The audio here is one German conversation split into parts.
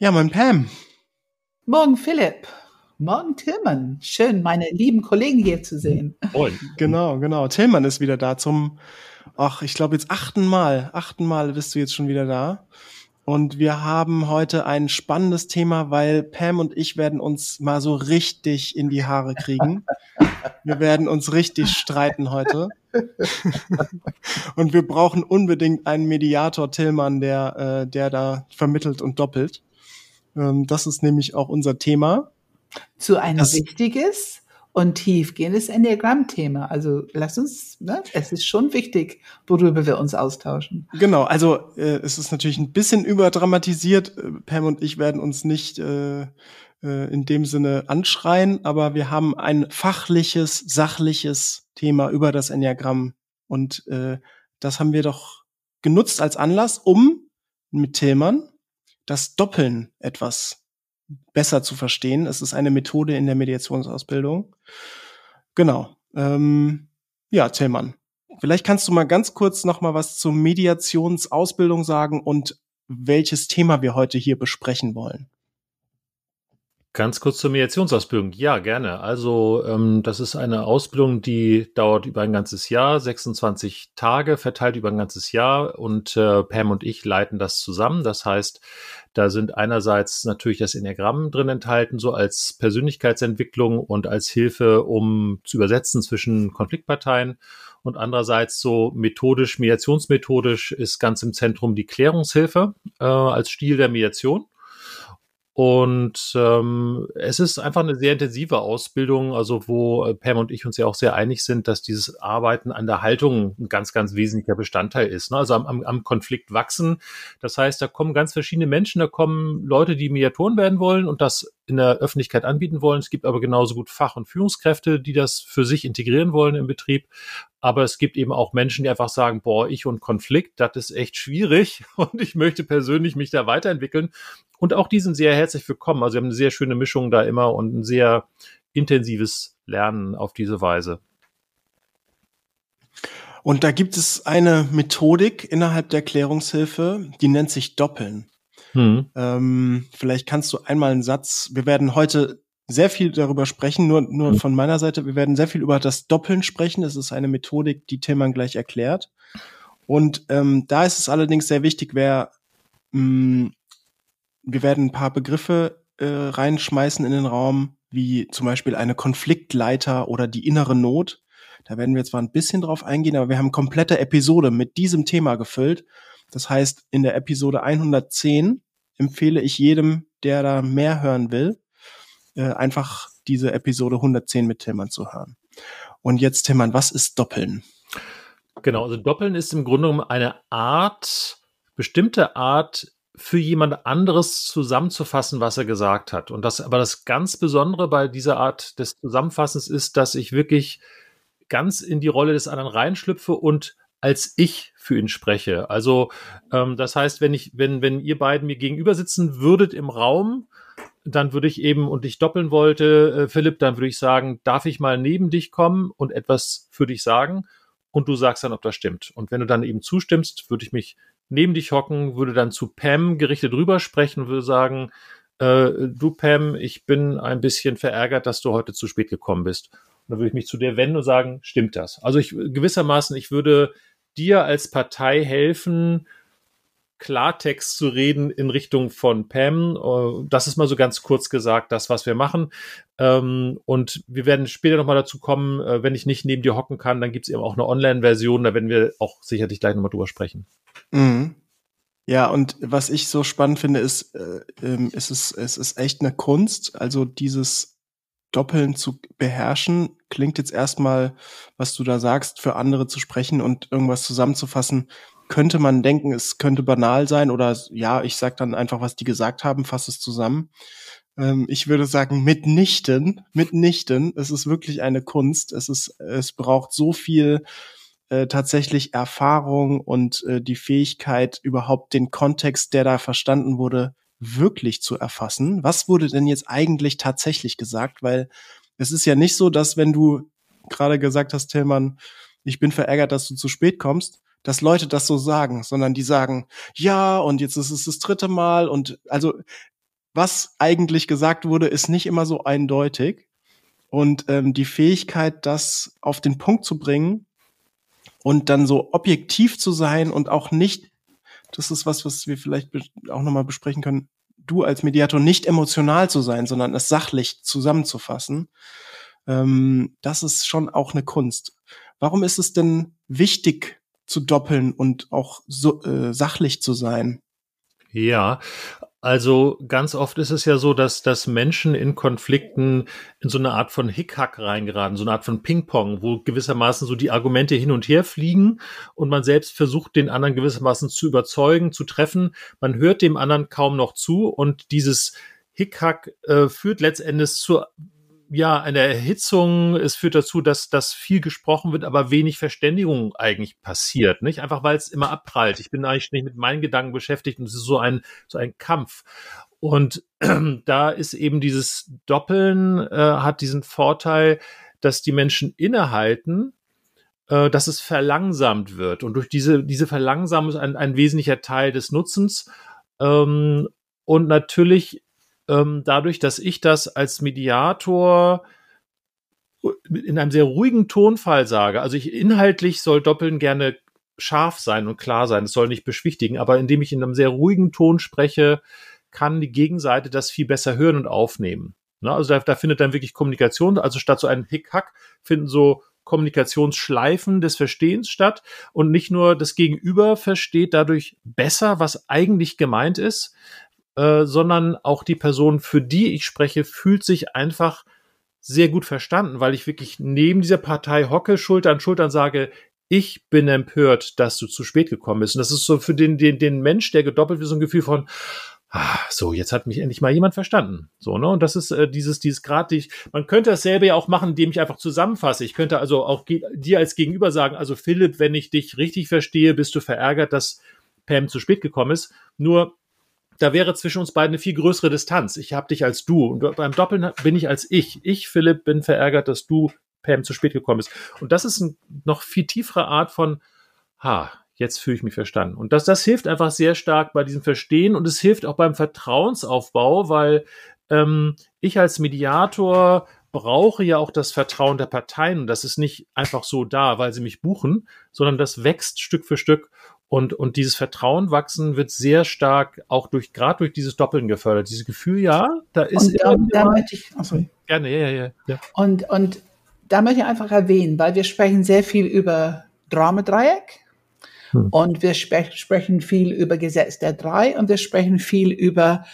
Ja, mein Pam. Morgen Philipp. Morgen Tillmann. Schön, meine lieben Kollegen hier zu sehen. Moin. Genau, genau. Tillmann ist wieder da zum, ach, ich glaube jetzt achten Mal. Achten Mal bist du jetzt schon wieder da. Und wir haben heute ein spannendes Thema, weil Pam und ich werden uns mal so richtig in die Haare kriegen. Wir werden uns richtig streiten heute. und wir brauchen unbedingt einen Mediator, Tillmann, der, äh, der da vermittelt und doppelt. Ähm, das ist nämlich auch unser Thema. Zu ein das, wichtiges und tiefgehendes Enneagramm-Thema. Also lass uns, ne, es ist schon wichtig, worüber wir uns austauschen. Genau, also äh, es ist natürlich ein bisschen überdramatisiert. Äh, Pam und ich werden uns nicht äh, äh, in dem Sinne anschreien, aber wir haben ein fachliches, sachliches Thema über das Enneagramm. Und äh, das haben wir doch genutzt als Anlass, um mit Tillmann das Doppeln etwas besser zu verstehen. Es ist eine Methode in der Mediationsausbildung. Genau. Ähm, ja, Tillmann, vielleicht kannst du mal ganz kurz noch mal was zur Mediationsausbildung sagen und welches Thema wir heute hier besprechen wollen. Ganz kurz zur Mediationsausbildung. Ja, gerne. Also ähm, das ist eine Ausbildung, die dauert über ein ganzes Jahr, 26 Tage, verteilt über ein ganzes Jahr und äh, Pam und ich leiten das zusammen. Das heißt, da sind einerseits natürlich das Enneagramm drin enthalten, so als Persönlichkeitsentwicklung und als Hilfe, um zu übersetzen zwischen Konfliktparteien. Und andererseits so methodisch, mediationsmethodisch ist ganz im Zentrum die Klärungshilfe äh, als Stil der Mediation. Und ähm, es ist einfach eine sehr intensive Ausbildung, also wo äh, Pam und ich uns ja auch sehr einig sind, dass dieses Arbeiten an der Haltung ein ganz, ganz wesentlicher Bestandteil ist. Ne? Also am, am, am Konflikt wachsen. Das heißt, da kommen ganz verschiedene Menschen, da kommen Leute, die Mediatoren werden wollen und das in der Öffentlichkeit anbieten wollen. Es gibt aber genauso gut Fach- und Führungskräfte, die das für sich integrieren wollen im Betrieb. Aber es gibt eben auch Menschen, die einfach sagen, boah, ich und Konflikt, das ist echt schwierig und ich möchte persönlich mich da weiterentwickeln. Und auch die sind sehr herzlich willkommen. Also wir haben eine sehr schöne Mischung da immer und ein sehr intensives Lernen auf diese Weise. Und da gibt es eine Methodik innerhalb der Klärungshilfe, die nennt sich Doppeln. Hm. Ähm, vielleicht kannst du einmal einen Satz, wir werden heute sehr viel darüber sprechen, nur, nur hm. von meiner Seite, wir werden sehr viel über das Doppeln sprechen. Das ist eine Methodik, die Tillmann gleich erklärt. Und ähm, da ist es allerdings sehr wichtig, wer mh, hm, wir werden ein paar Begriffe äh, reinschmeißen in den Raum, wie zum Beispiel eine Konfliktleiter oder die innere Not. Da werden wir zwar ein bisschen drauf eingehen, aber wir haben komplette Episode mit diesem Thema gefüllt. Das heißt, in der Episode 110 empfehle ich jedem, der da mehr hören will, äh, einfach diese Episode 110 mit Tillmann zu hören. Und jetzt, Tillmann, was ist Doppeln? Genau, also Doppeln ist im Grunde genommen eine Art, bestimmte Art, für jemand anderes zusammenzufassen, was er gesagt hat. Und das, aber das ganz Besondere bei dieser Art des Zusammenfassens ist, dass ich wirklich ganz in die Rolle des anderen reinschlüpfe und als ich für ihn spreche. Also ähm, das heißt, wenn ich, wenn, wenn ihr beiden mir gegenüber sitzen würdet im Raum, dann würde ich eben und ich doppeln wollte, äh, Philipp, dann würde ich sagen, darf ich mal neben dich kommen und etwas für dich sagen? Und du sagst dann, ob das stimmt. Und wenn du dann eben zustimmst, würde ich mich neben dich hocken, würde dann zu Pam gerichtet rüber sprechen und würde sagen, äh, du Pam, ich bin ein bisschen verärgert, dass du heute zu spät gekommen bist. Und dann würde ich mich zu dir wenden und sagen, stimmt das? Also ich gewissermaßen, ich würde dir als Partei helfen, Klartext zu reden in Richtung von Pam. Äh, das ist mal so ganz kurz gesagt, das, was wir machen. Ähm, und wir werden später nochmal dazu kommen, äh, wenn ich nicht neben dir hocken kann, dann gibt es eben auch eine Online-Version, da werden wir auch sicherlich gleich nochmal drüber sprechen. Mhm. Ja, und was ich so spannend finde, ist, äh, ähm, es ist, es ist echt eine Kunst. Also dieses Doppeln zu beherrschen, klingt jetzt erstmal, was du da sagst, für andere zu sprechen und irgendwas zusammenzufassen, könnte man denken, es könnte banal sein oder ja, ich sag dann einfach, was die gesagt haben, fasse es zusammen. Ähm, ich würde sagen, mitnichten, mitnichten. Es ist wirklich eine Kunst. Es ist, es braucht so viel äh, tatsächlich Erfahrung und äh, die Fähigkeit, überhaupt den Kontext, der da verstanden wurde, wirklich zu erfassen. Was wurde denn jetzt eigentlich tatsächlich gesagt? Weil es ist ja nicht so, dass wenn du gerade gesagt hast, Tillmann, ich bin verärgert, dass du zu spät kommst, dass Leute das so sagen, sondern die sagen, ja, und jetzt ist es das dritte Mal und also was eigentlich gesagt wurde, ist nicht immer so eindeutig. Und ähm, die Fähigkeit, das auf den Punkt zu bringen und dann so objektiv zu sein und auch nicht, das ist was, was wir vielleicht auch nochmal besprechen können, du als Mediator nicht emotional zu sein, sondern es sachlich zusammenzufassen, ähm, das ist schon auch eine Kunst. Warum ist es denn wichtig zu doppeln und auch so, äh, sachlich zu sein? Ja, also ganz oft ist es ja so, dass, dass Menschen in Konflikten in so eine Art von Hickhack reingeraten, so eine Art von Ping-Pong, wo gewissermaßen so die Argumente hin und her fliegen und man selbst versucht, den anderen gewissermaßen zu überzeugen, zu treffen. Man hört dem anderen kaum noch zu und dieses Hickhack äh, führt letztendlich zur ja, eine Erhitzung. Es führt dazu, dass, dass viel gesprochen wird, aber wenig Verständigung eigentlich passiert, nicht? Einfach weil es immer abprallt. Ich bin eigentlich nicht mit meinen Gedanken beschäftigt und es ist so ein, so ein Kampf. Und äh, da ist eben dieses Doppeln, äh, hat diesen Vorteil, dass die Menschen innehalten, äh, dass es verlangsamt wird. Und durch diese, diese Verlangsamung ist ein, ein wesentlicher Teil des Nutzens. Ähm, und natürlich ähm, dadurch, dass ich das als Mediator in einem sehr ruhigen Tonfall sage, also ich inhaltlich soll Doppeln gerne scharf sein und klar sein, es soll nicht beschwichtigen, aber indem ich in einem sehr ruhigen Ton spreche, kann die Gegenseite das viel besser hören und aufnehmen. Ne? Also da, da findet dann wirklich Kommunikation, also statt so einem Hickhack finden so Kommunikationsschleifen des Verstehens statt und nicht nur das Gegenüber versteht dadurch besser, was eigentlich gemeint ist, äh, sondern auch die Person, für die ich spreche, fühlt sich einfach sehr gut verstanden, weil ich wirklich neben dieser Partei hocke, Schulter an Schulter und sage, ich bin empört, dass du zu spät gekommen bist. Und das ist so für den, den, den Mensch, der gedoppelt wird, so ein Gefühl von, ah, so, jetzt hat mich endlich mal jemand verstanden. So, ne? Und das ist äh, dieses, dieses Grad, die ich, man könnte dasselbe ja auch machen, indem ich einfach zusammenfasse. Ich könnte also auch dir als Gegenüber sagen, also Philipp, wenn ich dich richtig verstehe, bist du verärgert, dass Pam zu spät gekommen ist. Nur da wäre zwischen uns beiden eine viel größere Distanz. Ich habe dich als du und beim Doppeln bin ich als ich. Ich, Philipp, bin verärgert, dass du, Pam, zu spät gekommen bist. Und das ist eine noch viel tiefere Art von, ha, jetzt fühle ich mich verstanden. Und das, das hilft einfach sehr stark bei diesem Verstehen und es hilft auch beim Vertrauensaufbau, weil ähm, ich als Mediator brauche ja auch das Vertrauen der Parteien und das ist nicht einfach so da, weil sie mich buchen, sondern das wächst Stück für Stück und, und dieses Vertrauen wachsen wird sehr stark auch durch, gerade durch dieses Doppeln gefördert. Dieses Gefühl, ja, da ist. Und da, da möchte ich, oh sorry. Gerne, ja, ja, ja. Und, und da möchte ich einfach erwähnen, weil wir sprechen sehr viel über Dramadreieck hm. und wir spe sprechen viel über Gesetz der Drei und wir sprechen viel über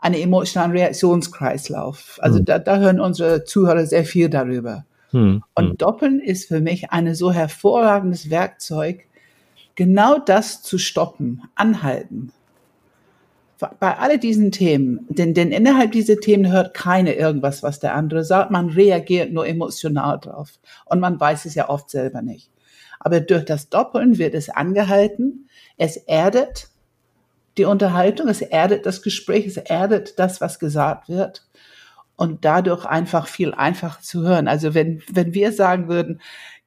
einen emotionalen Reaktionskreislauf. Also hm. da, da hören unsere Zuhörer sehr viel darüber. Hm. Und hm. Doppeln ist für mich ein so hervorragendes Werkzeug, genau das zu stoppen, anhalten. Bei all diesen Themen, denn, denn innerhalb dieser Themen hört keiner irgendwas, was der andere sagt. Man reagiert nur emotional drauf. Und man weiß es ja oft selber nicht. Aber durch das Doppeln wird es angehalten. Es erdet die Unterhaltung, es erdet das Gespräch, es erdet das, was gesagt wird. Und dadurch einfach viel einfacher zu hören. Also wenn, wenn wir sagen würden,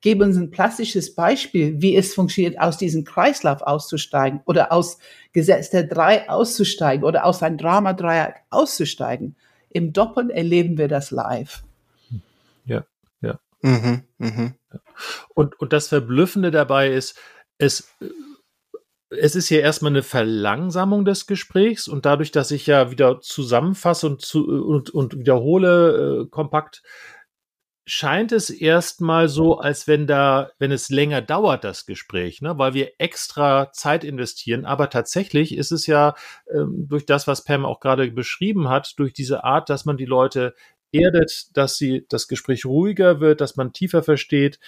gebe uns ein plastisches Beispiel, wie es funktioniert, aus diesem Kreislauf auszusteigen oder aus Gesetz der Drei auszusteigen oder aus einem Drama-Dreieck auszusteigen. Im Doppeln erleben wir das live. Ja, ja. Mhm, mh. Und, und das Verblüffende dabei ist, es, es ist ja erstmal eine Verlangsamung des Gesprächs und dadurch, dass ich ja wieder zusammenfasse und, zu, und, und wiederhole äh, kompakt, scheint es erstmal so, als wenn da, wenn es länger dauert, das Gespräch, ne? weil wir extra Zeit investieren. Aber tatsächlich ist es ja ähm, durch das, was Pam auch gerade beschrieben hat, durch diese Art, dass man die Leute erdet, dass sie das Gespräch ruhiger wird, dass man tiefer versteht,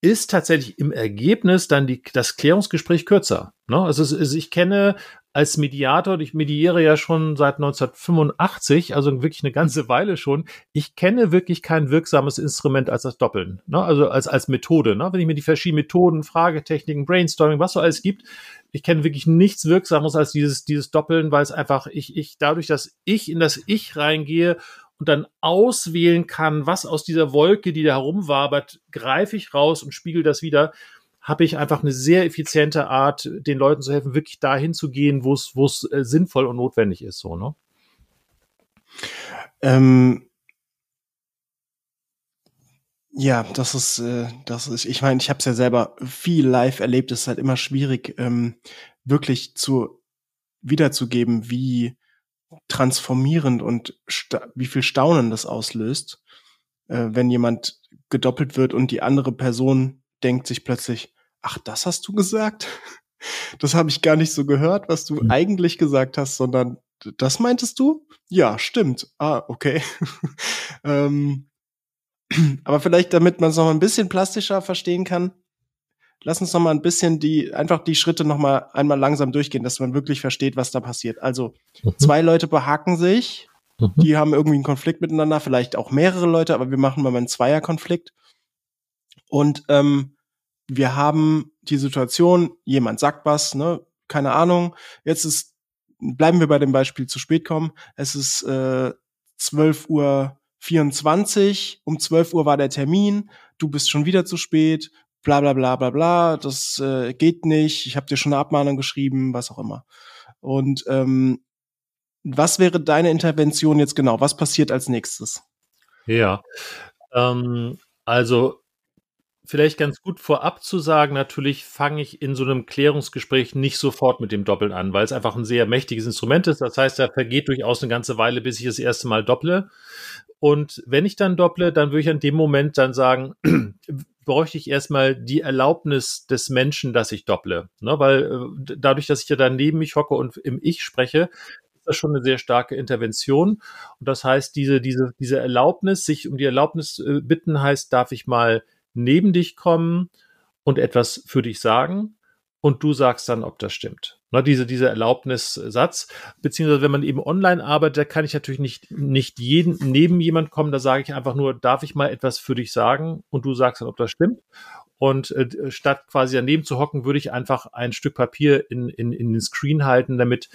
ist tatsächlich im Ergebnis dann die, das Klärungsgespräch kürzer. Ne? Also, also ich kenne als Mediator, ich mediere ja schon seit 1985, also wirklich eine ganze Weile schon. Ich kenne wirklich kein wirksames Instrument als das Doppeln, ne? also als, als Methode. Ne? Wenn ich mir die verschiedenen Methoden, Fragetechniken, Brainstorming, was so alles gibt, ich kenne wirklich nichts Wirksames als dieses, dieses Doppeln, weil es einfach, ich, ich, dadurch, dass ich in das Ich reingehe und dann auswählen kann, was aus dieser Wolke, die da herumwabert, greife ich raus und spiegel das wieder habe ich einfach eine sehr effiziente Art, den Leuten zu helfen, wirklich dahin zu gehen, wo es, wo es äh, sinnvoll und notwendig ist, so, ne? Ähm, ja, das ist, äh, das ist, ich meine, ich habe es ja selber viel live erlebt. Es ist halt immer schwierig, ähm, wirklich zu wiederzugeben, wie transformierend und wie viel Staunen das auslöst, äh, wenn jemand gedoppelt wird und die andere Person denkt sich plötzlich, ach, das hast du gesagt? Das habe ich gar nicht so gehört, was du mhm. eigentlich gesagt hast, sondern das meintest du? Ja, stimmt. Ah, okay. ähm, aber vielleicht, damit man es noch ein bisschen plastischer verstehen kann, lass uns noch mal ein bisschen die, einfach die Schritte noch mal einmal langsam durchgehen, dass man wirklich versteht, was da passiert. Also, mhm. zwei Leute behaken sich, mhm. die haben irgendwie einen Konflikt miteinander, vielleicht auch mehrere Leute, aber wir machen mal einen Zweierkonflikt. Und ähm, wir haben die Situation, jemand sagt was, ne, keine Ahnung, jetzt ist, bleiben wir bei dem Beispiel zu spät kommen, es ist äh, 12 Uhr 24, um 12 Uhr war der Termin, du bist schon wieder zu spät, bla bla bla bla bla, das äh, geht nicht, ich habe dir schon eine Abmahnung geschrieben, was auch immer. Und ähm, was wäre deine Intervention jetzt genau? Was passiert als nächstes? Ja, ähm, also vielleicht ganz gut vorab zu sagen, natürlich fange ich in so einem Klärungsgespräch nicht sofort mit dem Doppeln an, weil es einfach ein sehr mächtiges Instrument ist. Das heißt, da vergeht durchaus eine ganze Weile, bis ich das erste Mal dopple. Und wenn ich dann dopple, dann würde ich an dem Moment dann sagen, bräuchte ich erstmal die Erlaubnis des Menschen, dass ich dopple. Ne? Weil äh, dadurch, dass ich ja dann neben mich hocke und im Ich spreche, ist das schon eine sehr starke Intervention. Und das heißt, diese, diese, diese Erlaubnis, sich um die Erlaubnis äh, bitten, heißt, darf ich mal neben dich kommen und etwas für dich sagen? Und du sagst dann, ob das stimmt. Ne, diese, dieser Erlaubnissatz, beziehungsweise wenn man eben online arbeitet, da kann ich natürlich nicht, nicht jeden, neben jemand kommen, da sage ich einfach nur, darf ich mal etwas für dich sagen und du sagst dann, ob das stimmt. Und äh, statt quasi daneben zu hocken, würde ich einfach ein Stück Papier in, in, in den Screen halten, damit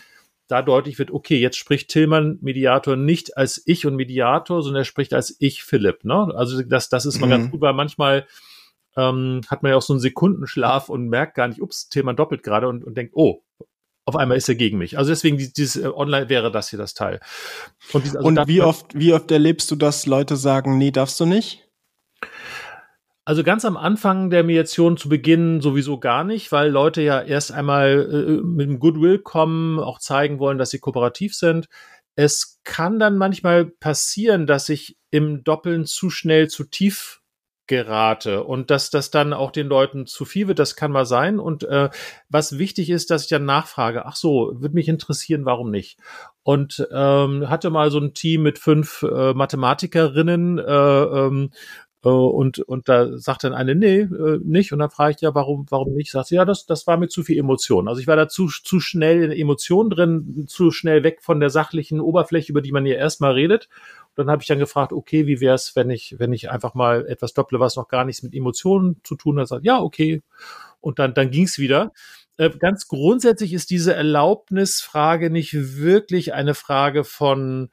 da deutlich wird, okay, jetzt spricht Tillmann Mediator nicht als ich und Mediator, sondern er spricht als ich Philipp. Ne? Also das, das ist mal mhm. ganz gut, weil manchmal ähm, hat man ja auch so einen Sekundenschlaf und merkt gar nicht, ups, Tillmann doppelt gerade und, und denkt, oh, auf einmal ist er gegen mich. Also deswegen dieses äh, Online wäre das hier das Teil. Und, dieses, also und wie oft wie oft erlebst du, dass Leute sagen, nee, darfst du nicht? Also ganz am Anfang der Mediation zu Beginn sowieso gar nicht, weil Leute ja erst einmal äh, mit dem Goodwill kommen, auch zeigen wollen, dass sie kooperativ sind. Es kann dann manchmal passieren, dass ich im Doppeln zu schnell zu tief gerate und dass das dann auch den Leuten zu viel wird, das kann mal sein. Und äh, was wichtig ist, dass ich dann nachfrage, ach so, würde mich interessieren, warum nicht? Und ähm, hatte mal so ein Team mit fünf äh, Mathematikerinnen äh, ähm, äh, und, und da sagt dann eine, nee, äh, nicht. Und dann frage ich ja, warum, warum nicht? Sagt sie, ja, das, das war mir zu viel Emotion. Also ich war da zu, zu schnell in Emotionen drin, zu schnell weg von der sachlichen Oberfläche, über die man ja erstmal redet dann habe ich dann gefragt, okay, wie wäre es, wenn ich, wenn ich einfach mal etwas dopple, was noch gar nichts mit Emotionen zu tun hat, sagt, ja, okay. Und dann, dann ging es wieder. Äh, ganz grundsätzlich ist diese Erlaubnisfrage nicht wirklich eine Frage von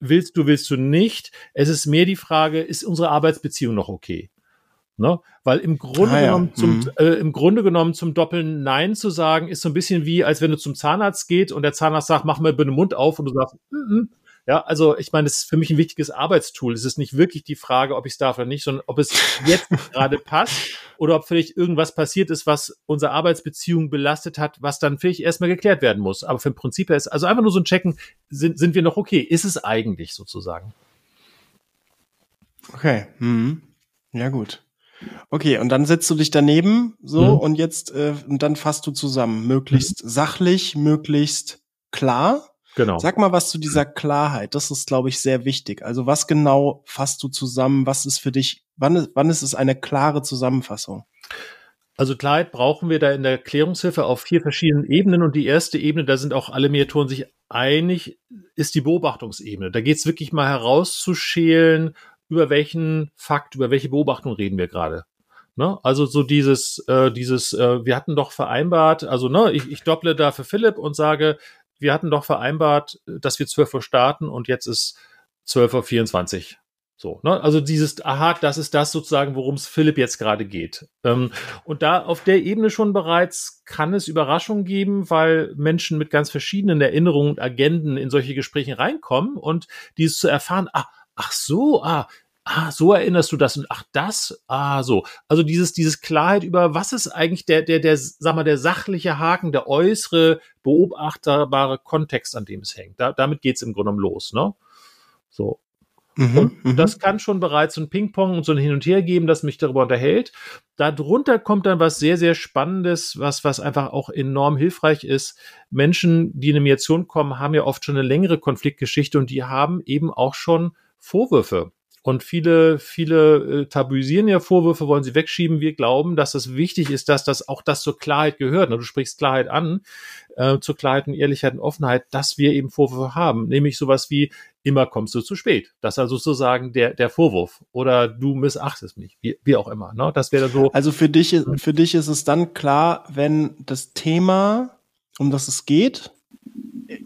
willst du, willst du nicht. Es ist mehr die Frage, ist unsere Arbeitsbeziehung noch okay? Ne? Weil im Grunde ah, ja. genommen zum, mhm. äh, im Grunde genommen zum Doppeln Nein zu sagen, ist so ein bisschen wie, als wenn du zum Zahnarzt geht und der Zahnarzt sagt, mach mal bitte den Mund auf und du sagst, mm -mm, ja, also ich meine, das ist für mich ein wichtiges Arbeitstool. Es ist nicht wirklich die Frage, ob ich es darf oder nicht, sondern ob es jetzt gerade passt oder ob vielleicht irgendwas passiert ist, was unsere Arbeitsbeziehung belastet hat, was dann vielleicht erstmal geklärt werden muss. Aber für ein Prinzip ist also einfach nur so ein Checken, sind, sind wir noch okay? Ist es eigentlich sozusagen? Okay. Hm. Ja, gut. Okay, und dann setzt du dich daneben so mhm. und jetzt äh, und dann fasst du zusammen, möglichst mhm. sachlich, möglichst klar Genau. Sag mal was zu dieser Klarheit. Das ist, glaube ich, sehr wichtig. Also was genau fasst du zusammen? Was ist für dich, wann, wann ist es eine klare Zusammenfassung? Also Klarheit brauchen wir da in der Klärungshilfe auf vier verschiedenen Ebenen und die erste Ebene, da sind auch alle Mediatoren sich einig, ist die Beobachtungsebene. Da geht es wirklich mal herauszuschälen, über welchen Fakt, über welche Beobachtung reden wir gerade. Ne? Also so dieses, äh, dieses, äh, wir hatten doch vereinbart, also ne, ich, ich dopple da für Philipp und sage, wir hatten doch vereinbart, dass wir 12 Uhr starten und jetzt ist 12.24 Uhr. So, ne? Also dieses, aha, das ist das sozusagen, worum es Philipp jetzt gerade geht. Ähm, und da auf der Ebene schon bereits kann es Überraschungen geben, weil Menschen mit ganz verschiedenen Erinnerungen und Agenden in solche Gespräche reinkommen und dieses zu erfahren, ah, ach so, ah, ah, so erinnerst du das und ach, das, ah, so. Also dieses, dieses Klarheit über, was ist eigentlich der, der, der, sag mal, der sachliche Haken, der äußere, beobachterbare Kontext, an dem es hängt. Da, damit geht's im Grunde los, ne? So. Mhm, und mhm. das kann schon bereits so ein Ping-Pong und so ein Hin und Her geben, das mich darüber unterhält. Darunter kommt dann was sehr, sehr Spannendes, was, was einfach auch enorm hilfreich ist. Menschen, die in eine Mediation kommen, haben ja oft schon eine längere Konfliktgeschichte und die haben eben auch schon Vorwürfe. Und viele, viele äh, tabuisieren ja Vorwürfe, wollen sie wegschieben. Wir glauben, dass es wichtig ist, dass das auch das zur Klarheit gehört. Du sprichst Klarheit an, äh, zur Klarheit und Ehrlichkeit und Offenheit, dass wir eben Vorwürfe haben. Nämlich sowas wie, immer kommst du zu spät. Das ist also sozusagen der, der Vorwurf. Oder du missachtest mich, wie, wie auch immer. Ne? Das wäre so. Also für dich, für dich ist es dann klar, wenn das Thema, um das es geht,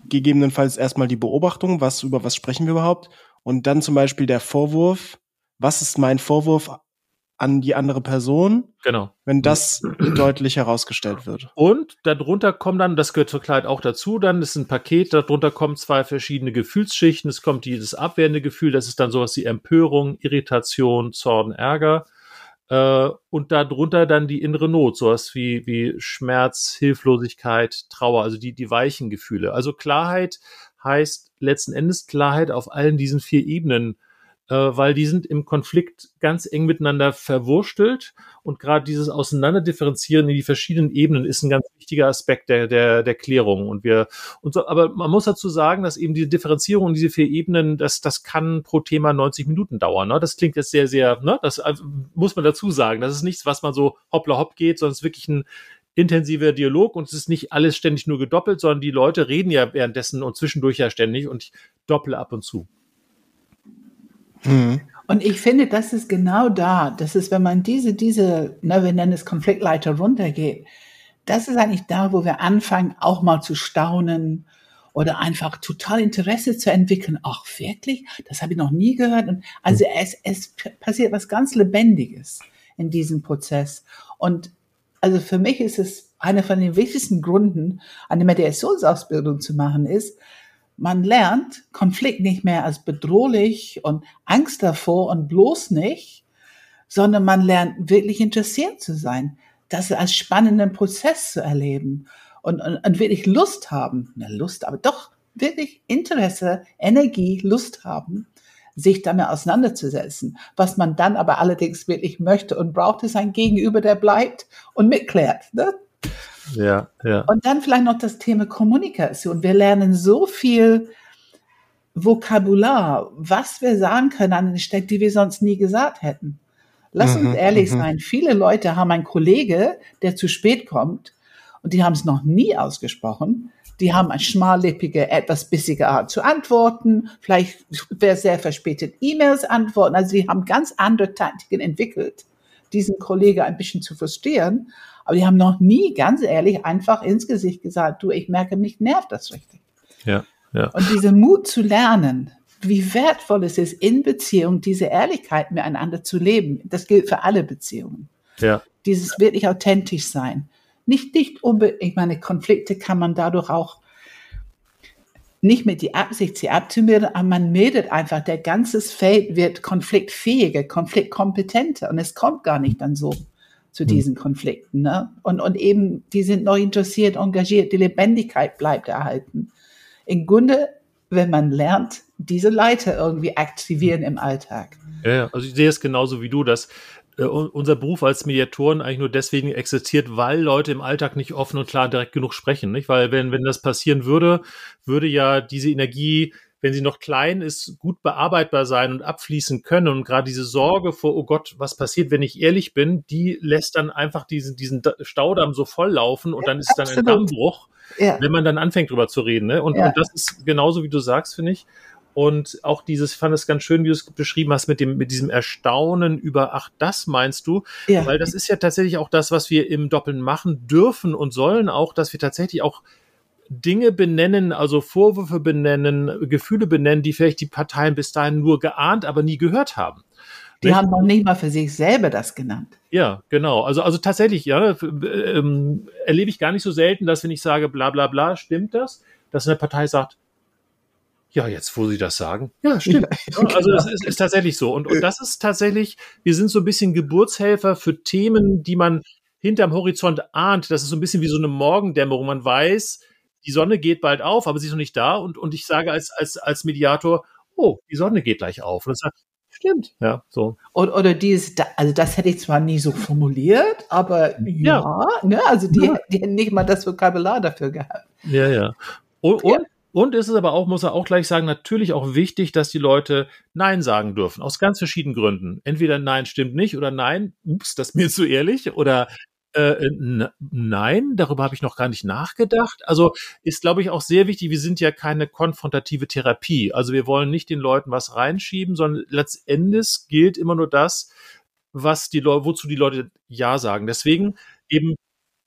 gegebenenfalls erstmal die Beobachtung, was, über was sprechen wir überhaupt, und dann zum Beispiel der Vorwurf, was ist mein Vorwurf an die andere Person. Genau. Wenn das deutlich herausgestellt wird. Und darunter kommen dann, das gehört zur Klarheit auch dazu, dann ist ein Paket, darunter kommen zwei verschiedene Gefühlsschichten. Es kommt dieses abwehrende Gefühl, das ist dann sowas wie Empörung, Irritation, Zorn, Ärger. Äh, und darunter dann die innere Not, sowas wie, wie Schmerz, Hilflosigkeit, Trauer, also die, die weichen Gefühle. Also Klarheit heißt letzten Endes Klarheit auf allen diesen vier Ebenen äh, weil die sind im Konflikt ganz eng miteinander verwurstelt und gerade dieses Auseinanderdifferenzieren in die verschiedenen Ebenen ist ein ganz wichtiger Aspekt der, der, der Klärung. Und wir, und so, aber man muss dazu sagen, dass eben diese Differenzierung in diese vier Ebenen, das, das kann pro Thema 90 Minuten dauern. Ne? Das klingt jetzt sehr, sehr, ne? das äh, muss man dazu sagen. Das ist nichts, was man so hoppla hopp geht, sondern es ist wirklich ein intensiver Dialog und es ist nicht alles ständig nur gedoppelt, sondern die Leute reden ja währenddessen und zwischendurch ja ständig und ich dopple ab und zu. Mhm. Und ich finde, das ist genau da. Das ist, wenn man diese, diese, ne, wir nennen es Konfliktleiter runtergeht, das ist eigentlich da, wo wir anfangen, auch mal zu staunen oder einfach total Interesse zu entwickeln. Ach, wirklich? Das habe ich noch nie gehört. Und also es, es passiert was ganz Lebendiges in diesem Prozess. Und also für mich ist es einer von den wichtigsten Gründen, eine Mediationsausbildung zu machen, ist, man lernt Konflikt nicht mehr als bedrohlich und Angst davor und bloß nicht, sondern man lernt wirklich interessiert zu sein, das als spannenden Prozess zu erleben und, und, und wirklich Lust haben, ne Lust, aber doch wirklich Interesse, Energie, Lust haben, sich damit auseinanderzusetzen. Was man dann aber allerdings wirklich möchte und braucht, ist ein Gegenüber, der bleibt und mitklärt. Ne? Ja, ja. Und dann vielleicht noch das Thema Kommunikation. Wir lernen so viel Vokabular, was wir sagen können an den Stellen, die wir sonst nie gesagt hätten. Lass uns mhm, ehrlich mhm. sein. Viele Leute haben einen Kollege, der zu spät kommt und die haben es noch nie ausgesprochen. Die haben eine schmallippige, etwas bissige Art zu antworten. Vielleicht wer sehr verspätet E-Mails antworten. Also die haben ganz andere Taktiken entwickelt, diesen Kollege ein bisschen zu frustrieren. Aber die haben noch nie, ganz ehrlich, einfach ins Gesicht gesagt, du, ich merke, mich nervt das richtig. Ja, ja. Und diese Mut zu lernen, wie wertvoll es ist, in Beziehung diese Ehrlichkeit miteinander zu leben. Das gilt für alle Beziehungen. Ja. Dieses wirklich authentisch sein. Nicht, nicht unbedingt, ich meine, Konflikte kann man dadurch auch nicht mit die Absicht, sie abzumildern, aber man meldet einfach, der ganze Feld wird konfliktfähiger, konfliktkompetenter und es kommt gar nicht dann so zu hm. diesen Konflikten. Ne? Und, und eben, die sind noch interessiert, engagiert, die Lebendigkeit bleibt erhalten. Im Grunde, wenn man lernt, diese Leiter irgendwie aktivieren im Alltag. Ja, also ich sehe es genauso wie du, dass äh, unser Beruf als Mediatoren eigentlich nur deswegen existiert, weil Leute im Alltag nicht offen und klar direkt genug sprechen. Nicht? Weil wenn, wenn das passieren würde, würde ja diese Energie wenn sie noch klein ist, gut bearbeitbar sein und abfließen können. Und gerade diese Sorge vor, oh Gott, was passiert, wenn ich ehrlich bin, die lässt dann einfach diesen, diesen Staudamm so voll laufen und dann ist dann ein Dammbruch, ja. wenn man dann anfängt drüber zu reden. Ne? Und, ja. und das ist genauso, wie du sagst, finde ich. Und auch dieses, ich fand es ganz schön, wie du es beschrieben hast, mit dem, mit diesem Erstaunen über, ach, das meinst du? Ja. Weil das ist ja tatsächlich auch das, was wir im Doppeln machen dürfen und sollen auch, dass wir tatsächlich auch Dinge benennen, also Vorwürfe benennen, Gefühle benennen, die vielleicht die Parteien bis dahin nur geahnt, aber nie gehört haben. Die Nicht? haben noch nicht mal für sich selber das genannt. Ja, genau. Also, also tatsächlich, ja, ähm, erlebe ich gar nicht so selten, dass wenn ich sage, bla bla bla, stimmt das, dass eine Partei sagt, ja, jetzt, wo Sie das sagen. Ja, stimmt. Ja, also das ist, ist, tatsächlich so. Und, und das ist tatsächlich, wir sind so ein bisschen Geburtshelfer für Themen, die man hinterm Horizont ahnt. Das ist so ein bisschen wie so eine Morgendämmerung. Man weiß, die Sonne geht bald auf, aber sie ist noch nicht da. Und, und ich sage als, als, als Mediator, oh, die Sonne geht gleich auf. Und dann sagt, stimmt, ja, so. Oder, oder dieses, also das hätte ich zwar nie so formuliert, aber ja, ja ne, also die, ja. die hätten nicht mal das Vokabular dafür gehabt. Ja, ja. Und, und und ist es aber auch, muss er auch gleich sagen, natürlich auch wichtig, dass die Leute Nein sagen dürfen. Aus ganz verschiedenen Gründen. Entweder Nein stimmt nicht oder Nein, ups, das ist mir zu ehrlich. Oder äh, nein, darüber habe ich noch gar nicht nachgedacht. Also ist, glaube ich, auch sehr wichtig. Wir sind ja keine konfrontative Therapie. Also wir wollen nicht den Leuten was reinschieben, sondern letztendlich gilt immer nur das, was die Leute, wozu die Leute Ja sagen. Deswegen eben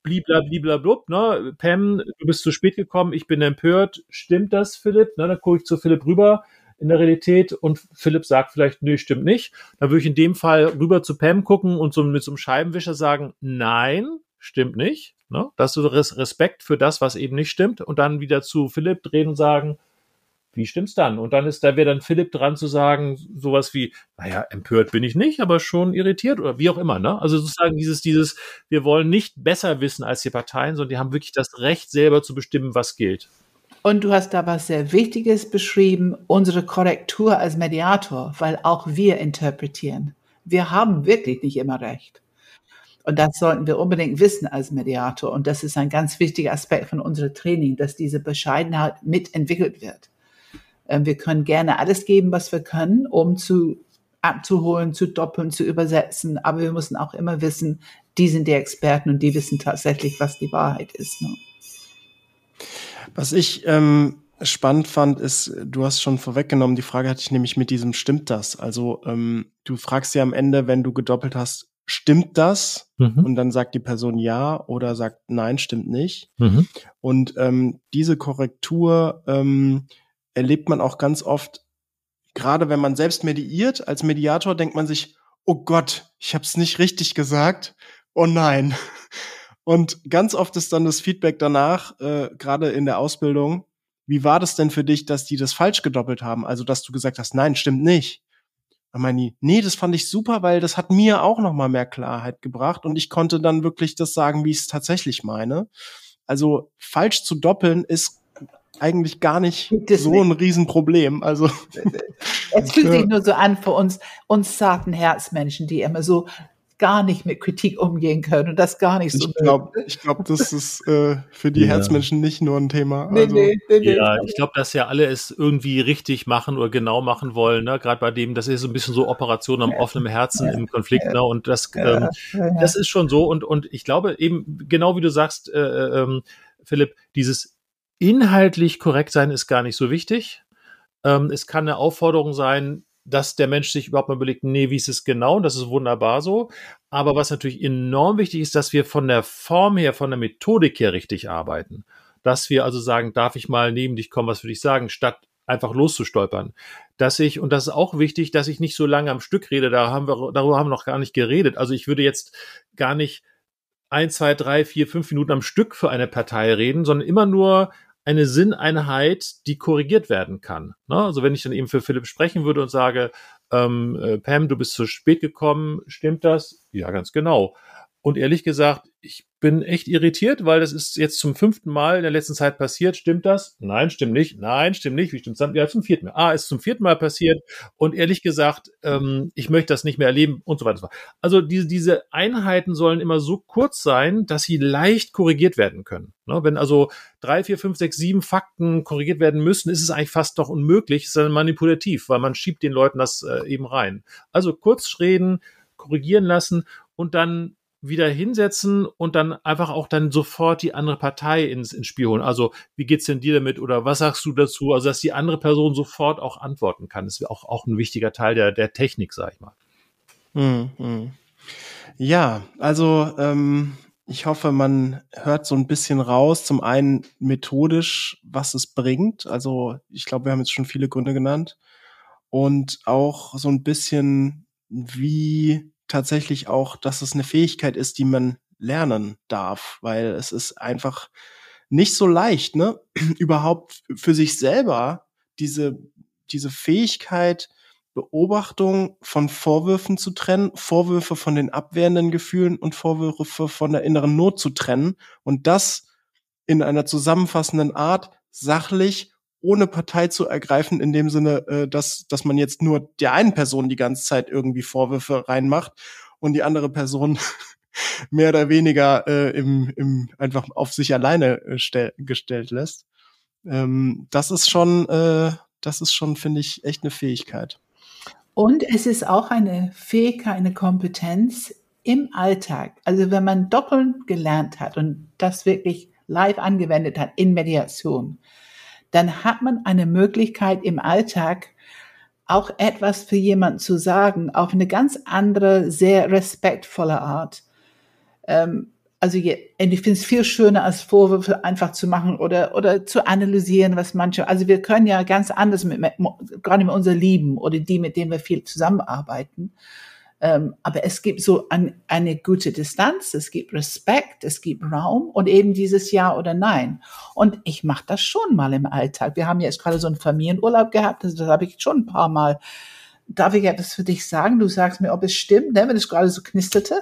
bliblablub, ne? Pam, du bist zu spät gekommen, ich bin empört. Stimmt das, Philipp? Ne, dann gucke ich zu Philipp rüber in der Realität und Philipp sagt vielleicht, nö, stimmt nicht. Dann würde ich in dem Fall rüber zu Pam gucken und so mit so einem Scheibenwischer sagen, nein, stimmt nicht. Ne? Das ist Respekt für das, was eben nicht stimmt. Und dann wieder zu Philipp drehen und sagen, wie stimmt's dann? Und dann ist da wäre dann Philipp dran zu sagen, sowas wie, naja, empört bin ich nicht, aber schon irritiert oder wie auch immer, ne? Also sozusagen dieses, dieses, wir wollen nicht besser wissen als die Parteien, sondern die haben wirklich das Recht, selber zu bestimmen, was gilt. Und du hast da was sehr Wichtiges beschrieben, unsere Korrektur als Mediator, weil auch wir interpretieren. Wir haben wirklich nicht immer recht. Und das sollten wir unbedingt wissen als Mediator. Und das ist ein ganz wichtiger Aspekt von unserem Training, dass diese Bescheidenheit mitentwickelt wird. Ähm, wir können gerne alles geben, was wir können, um zu abzuholen, zu doppeln, zu übersetzen. Aber wir müssen auch immer wissen, die sind die Experten und die wissen tatsächlich, was die Wahrheit ist. Ne? Was ich ähm, spannend fand, ist, du hast schon vorweggenommen, die Frage hatte ich nämlich mit diesem stimmt das? Also ähm, du fragst ja am Ende, wenn du gedoppelt hast, stimmt das? Mhm. Und dann sagt die Person ja oder sagt nein, stimmt nicht. Mhm. Und ähm, diese Korrektur ähm, erlebt man auch ganz oft, gerade wenn man selbst mediiert, als Mediator denkt man sich, oh Gott, ich habe es nicht richtig gesagt. Oh nein. Und ganz oft ist dann das Feedback danach, äh, gerade in der Ausbildung, wie war das denn für dich, dass die das falsch gedoppelt haben? Also, dass du gesagt hast, nein, stimmt nicht. Dann meine ich, nee, das fand ich super, weil das hat mir auch noch mal mehr Klarheit gebracht und ich konnte dann wirklich das sagen, wie ich es tatsächlich meine. Also falsch zu doppeln ist eigentlich gar nicht so nicht. ein Riesenproblem. Also es fühlt sich nur so an für uns, uns zarten Herzmenschen, die immer so gar nicht mit Kritik umgehen können und das gar nicht so. Ich glaube, ich glaub, das ist äh, für die ja. Herzmenschen nicht nur ein Thema. Nee, also, nee, nee, nee. Ja, ich glaube, dass ja alle es irgendwie richtig machen oder genau machen wollen. Ne? Gerade bei dem, das ist so ein bisschen so Operation am offenen Herzen ja. im Konflikt. Ne? Und das, ähm, das ist schon so. Und, und ich glaube eben, genau wie du sagst, äh, äh ähm, Philipp, dieses Inhaltlich korrekt sein ist gar nicht so wichtig. Ähm, es kann eine Aufforderung sein, dass der Mensch sich überhaupt mal überlegt, nee, wie ist es genau? Und das ist wunderbar so. Aber was natürlich enorm wichtig ist, dass wir von der Form her, von der Methodik her richtig arbeiten. Dass wir also sagen, darf ich mal neben dich kommen, was würde ich sagen, statt einfach loszustolpern. Dass ich, und das ist auch wichtig, dass ich nicht so lange am Stück rede, da haben wir, darüber haben wir noch gar nicht geredet. Also ich würde jetzt gar nicht ein, zwei, drei, vier, fünf Minuten am Stück für eine Partei reden, sondern immer nur eine Sinneinheit, die korrigiert werden kann. Ne? Also wenn ich dann eben für Philipp sprechen würde und sage, ähm, äh, Pam, du bist zu spät gekommen, stimmt das? Ja, ganz genau. Und ehrlich gesagt, ich bin echt irritiert, weil das ist jetzt zum fünften Mal in der letzten Zeit passiert. Stimmt das? Nein, stimmt nicht. Nein, stimmt nicht. Wie stimmt es Ja, zum vierten Mal. Ah, ist zum vierten Mal passiert. Und ehrlich gesagt, ähm, ich möchte das nicht mehr erleben und so weiter. Also diese, diese Einheiten sollen immer so kurz sein, dass sie leicht korrigiert werden können. Ne? Wenn also drei, vier, fünf, sechs, sieben Fakten korrigiert werden müssen, ist es eigentlich fast doch unmöglich. Es ist dann manipulativ, weil man schiebt den Leuten das äh, eben rein. Also kurz reden, korrigieren lassen und dann wieder hinsetzen und dann einfach auch dann sofort die andere Partei ins, ins Spiel holen. Also, wie geht's denn dir damit oder was sagst du dazu? Also, dass die andere Person sofort auch antworten kann, ist auch, auch ein wichtiger Teil der, der Technik, sag ich mal. Mhm. Ja, also ähm, ich hoffe, man hört so ein bisschen raus. Zum einen methodisch, was es bringt. Also ich glaube, wir haben jetzt schon viele Gründe genannt. Und auch so ein bisschen, wie tatsächlich auch, dass es eine Fähigkeit ist, die man lernen darf, weil es ist einfach nicht so leicht, ne, überhaupt für sich selber diese, diese Fähigkeit, Beobachtung von Vorwürfen zu trennen, Vorwürfe von den abwehrenden Gefühlen und Vorwürfe von der inneren Not zu trennen und das in einer zusammenfassenden Art sachlich ohne Partei zu ergreifen, in dem Sinne, äh, dass, dass man jetzt nur der einen Person die ganze Zeit irgendwie Vorwürfe reinmacht und die andere Person mehr oder weniger äh, im, im einfach auf sich alleine äh, stell, gestellt lässt. Ähm, das ist schon, äh, das ist schon, finde ich, echt eine Fähigkeit. Und es ist auch eine Fähigkeit, eine Kompetenz im Alltag. Also wenn man doppelt gelernt hat und das wirklich live angewendet hat in Mediation, dann hat man eine Möglichkeit im Alltag auch etwas für jemanden zu sagen, auf eine ganz andere, sehr respektvolle Art. Ähm, also ich finde es viel schöner, als Vorwürfe einfach zu machen oder, oder zu analysieren, was manche, also wir können ja ganz anders mit, mit gerade mit unser Lieben oder die, mit denen wir viel zusammenarbeiten. Ähm, aber es gibt so ein, eine gute Distanz, es gibt Respekt, es gibt Raum und eben dieses Ja oder Nein. Und ich mache das schon mal im Alltag. Wir haben jetzt gerade so einen Familienurlaub gehabt, das, das habe ich schon ein paar Mal. Darf ich etwas für dich sagen? Du sagst mir, ob es stimmt, ne, wenn es gerade so knisterte.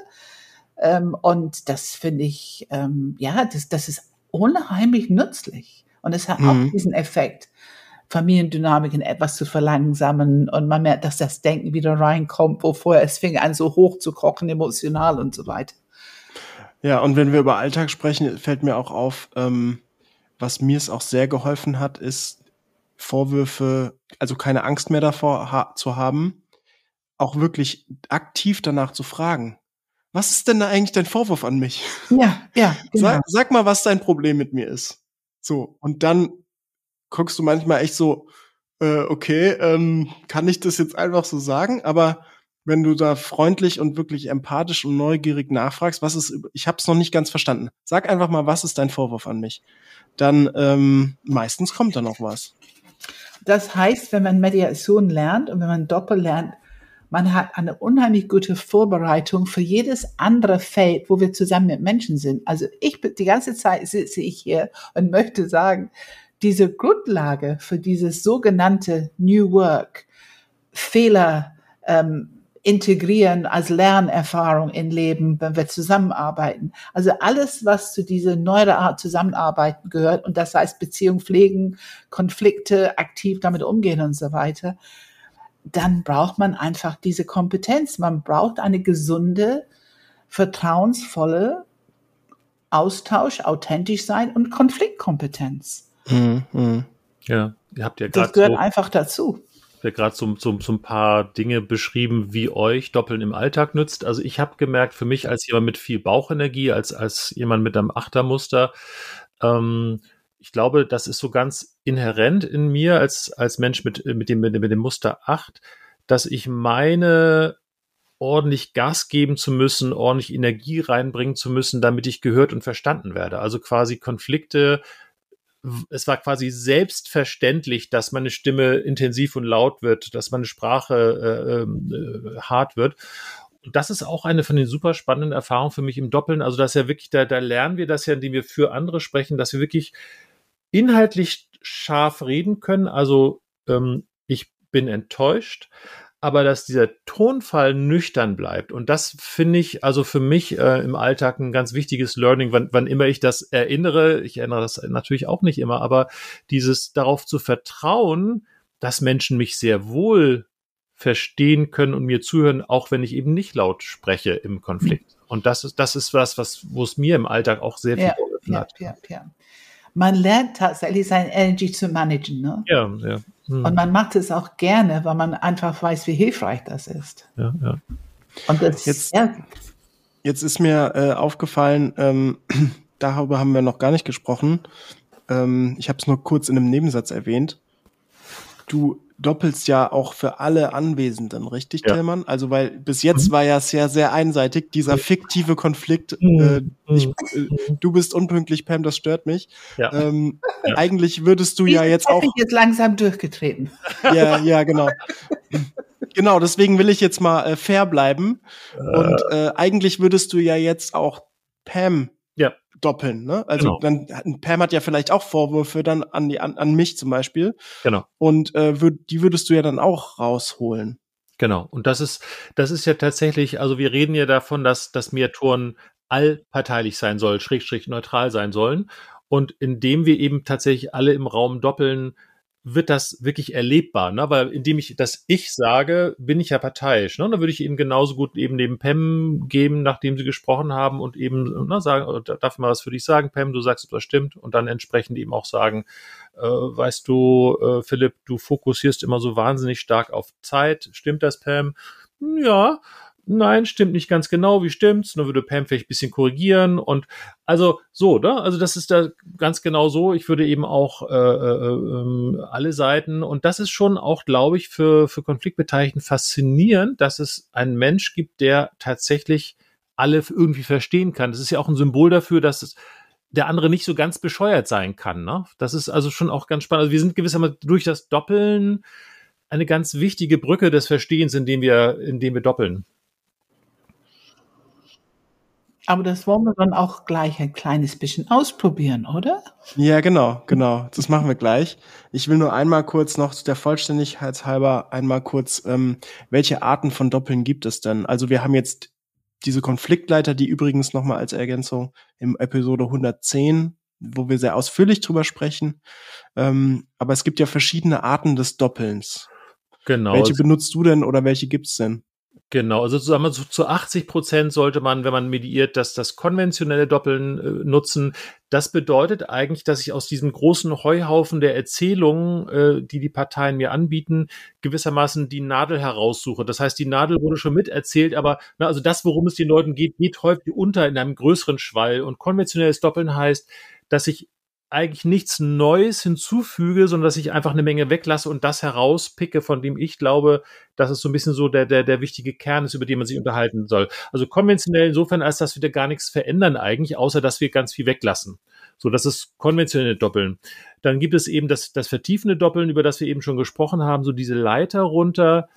Ähm, und das finde ich, ähm, ja, das, das ist unheimlich nützlich. Und es hat mhm. auch diesen Effekt, Familiendynamiken etwas zu verlangsamen und man merkt, dass das Denken wieder reinkommt, wo vorher es fing an, so hoch zu kochen, emotional und so weiter. Ja, und wenn wir über Alltag sprechen, fällt mir auch auf, ähm, was mir es auch sehr geholfen hat, ist Vorwürfe, also keine Angst mehr davor ha zu haben, auch wirklich aktiv danach zu fragen was ist denn da eigentlich dein Vorwurf an mich? Ja, ja. Genau. Sag, sag mal, was dein Problem mit mir ist. So, und dann guckst du manchmal echt so, äh, okay, ähm, kann ich das jetzt einfach so sagen? Aber wenn du da freundlich und wirklich empathisch und neugierig nachfragst, was ist, ich habe es noch nicht ganz verstanden. Sag einfach mal, was ist dein Vorwurf an mich? Dann ähm, meistens kommt da noch was. Das heißt, wenn man Mediation lernt und wenn man Doppel lernt, man hat eine unheimlich gute Vorbereitung für jedes andere Feld, wo wir zusammen mit Menschen sind. Also ich die ganze Zeit sitze ich hier und möchte sagen, diese Grundlage für dieses sogenannte New Work, Fehler ähm, integrieren als Lernerfahrung in Leben, wenn wir zusammenarbeiten. Also alles, was zu dieser neuen Art Zusammenarbeiten gehört, und das heißt Beziehung pflegen, Konflikte aktiv damit umgehen und so weiter, dann braucht man einfach diese Kompetenz. Man braucht eine gesunde, vertrauensvolle Austausch, authentisch sein und Konfliktkompetenz. Mhm, mh. Ja, ihr habt ja gerade. Das gehört so, einfach dazu. Ja, gerade so, so, so ein paar Dinge beschrieben, wie euch Doppeln im Alltag nützt. Also ich habe gemerkt, für mich als jemand mit viel Bauchenergie, als, als jemand mit einem Achtermuster, ähm, ich glaube, das ist so ganz inhärent in mir als, als Mensch mit, mit, dem, mit dem Muster 8, dass ich meine, ordentlich Gas geben zu müssen, ordentlich Energie reinbringen zu müssen, damit ich gehört und verstanden werde. Also quasi Konflikte. Es war quasi selbstverständlich, dass meine Stimme intensiv und laut wird, dass meine Sprache äh, äh, hart wird. Und das ist auch eine von den super spannenden Erfahrungen für mich im Doppeln. Also, dass ja wirklich, da, da lernen wir das ja, indem wir für andere sprechen, dass wir wirklich inhaltlich scharf reden können. Also ähm, ich bin enttäuscht, aber dass dieser Tonfall nüchtern bleibt. Und das finde ich also für mich äh, im Alltag ein ganz wichtiges Learning, wann, wann immer ich das erinnere. Ich erinnere das natürlich auch nicht immer, aber dieses darauf zu vertrauen, dass Menschen mich sehr wohl verstehen können und mir zuhören, auch wenn ich eben nicht laut spreche im Konflikt. Und das ist, das ist was, was, wo es mir im Alltag auch sehr viel ja, geholfen ja, hat. Ja, ja man lernt tatsächlich seine Energy zu managen. Ne? Ja, ja. Hm. Und man macht es auch gerne, weil man einfach weiß, wie hilfreich das ist. Ja, ja. Und das, jetzt, ja. jetzt ist mir äh, aufgefallen, ähm, darüber haben wir noch gar nicht gesprochen. Ähm, ich habe es nur kurz in einem Nebensatz erwähnt. Du doppelst ja auch für alle Anwesenden, richtig, ja. Tillmann? Also, weil bis jetzt mhm. war ja sehr, sehr einseitig, dieser fiktive Konflikt, mhm. äh, ich, äh, du bist unpünktlich, Pam, das stört mich. Ja. Ähm, ja. Eigentlich würdest du ich ja jetzt auch. Ich jetzt langsam durchgetreten. Ja, ja, genau. genau, deswegen will ich jetzt mal äh, fair bleiben. Äh. Und äh, eigentlich würdest du ja jetzt auch Pam doppeln. Ne? Also genau. dann Pam hat ja vielleicht auch Vorwürfe dann an die an, an mich zum Beispiel. Genau. Und äh, würd, die würdest du ja dann auch rausholen. Genau. Und das ist das ist ja tatsächlich. Also wir reden ja davon, dass dass Mediatoren allparteilich sein soll, schrägstrich neutral sein sollen. Und indem wir eben tatsächlich alle im Raum doppeln, wird das wirklich erlebbar, ne? Weil indem ich das Ich sage, bin ich ja parteiisch. Ne? Dann würde ich eben genauso gut eben neben Pam geben, nachdem sie gesprochen haben und eben ne, sagen, darf ich mal was für dich sagen, Pam, du sagst, das stimmt und dann entsprechend eben auch sagen, äh, weißt du, äh, Philipp, du fokussierst immer so wahnsinnig stark auf Zeit. Stimmt das, Pam? Ja, nein, stimmt nicht ganz genau, wie stimmt's? Dann würde Pam vielleicht ein bisschen korrigieren und also so, ne? Also das ist da ganz genau so. Ich würde eben auch äh, äh, äh, alle Seiten und das ist schon auch, glaube ich, für für Konfliktbeteiligten faszinierend, dass es einen Mensch gibt, der tatsächlich alle irgendwie verstehen kann. Das ist ja auch ein Symbol dafür, dass es der andere nicht so ganz bescheuert sein kann. Ne? Das ist also schon auch ganz spannend. Also wir sind gewissermaßen durch das Doppeln eine ganz wichtige Brücke des Verstehens, indem wir, indem wir doppeln. Aber das wollen wir dann auch gleich ein kleines bisschen ausprobieren, oder? Ja, genau, genau. Das machen wir gleich. Ich will nur einmal kurz noch der Vollständigkeit halber einmal kurz, ähm, welche Arten von Doppeln gibt es denn? Also wir haben jetzt diese Konfliktleiter, die übrigens nochmal als Ergänzung im Episode 110, wo wir sehr ausführlich drüber sprechen. Ähm, aber es gibt ja verschiedene Arten des Doppelns. Genau. Welche benutzt du denn oder welche gibt's denn? Genau, also sagen wir zu 80 Prozent sollte man, wenn man mediiert, dass das konventionelle Doppeln äh, nutzen. Das bedeutet eigentlich, dass ich aus diesem großen Heuhaufen der Erzählungen, äh, die die Parteien mir anbieten, gewissermaßen die Nadel heraussuche. Das heißt, die Nadel wurde schon miterzählt, aber na, also das, worum es den Leuten geht, geht häufig unter in einem größeren Schwall. Und konventionelles Doppeln heißt, dass ich eigentlich nichts Neues hinzufüge, sondern dass ich einfach eine Menge weglasse und das herauspicke, von dem ich glaube, dass es so ein bisschen so der, der, der wichtige Kern ist, über den man sich unterhalten soll. Also konventionell insofern, als dass wir da gar nichts verändern eigentlich, außer dass wir ganz viel weglassen. So, das ist konventionelle Doppeln. Dann gibt es eben das, das vertiefende Doppeln, über das wir eben schon gesprochen haben, so diese Leiter runter.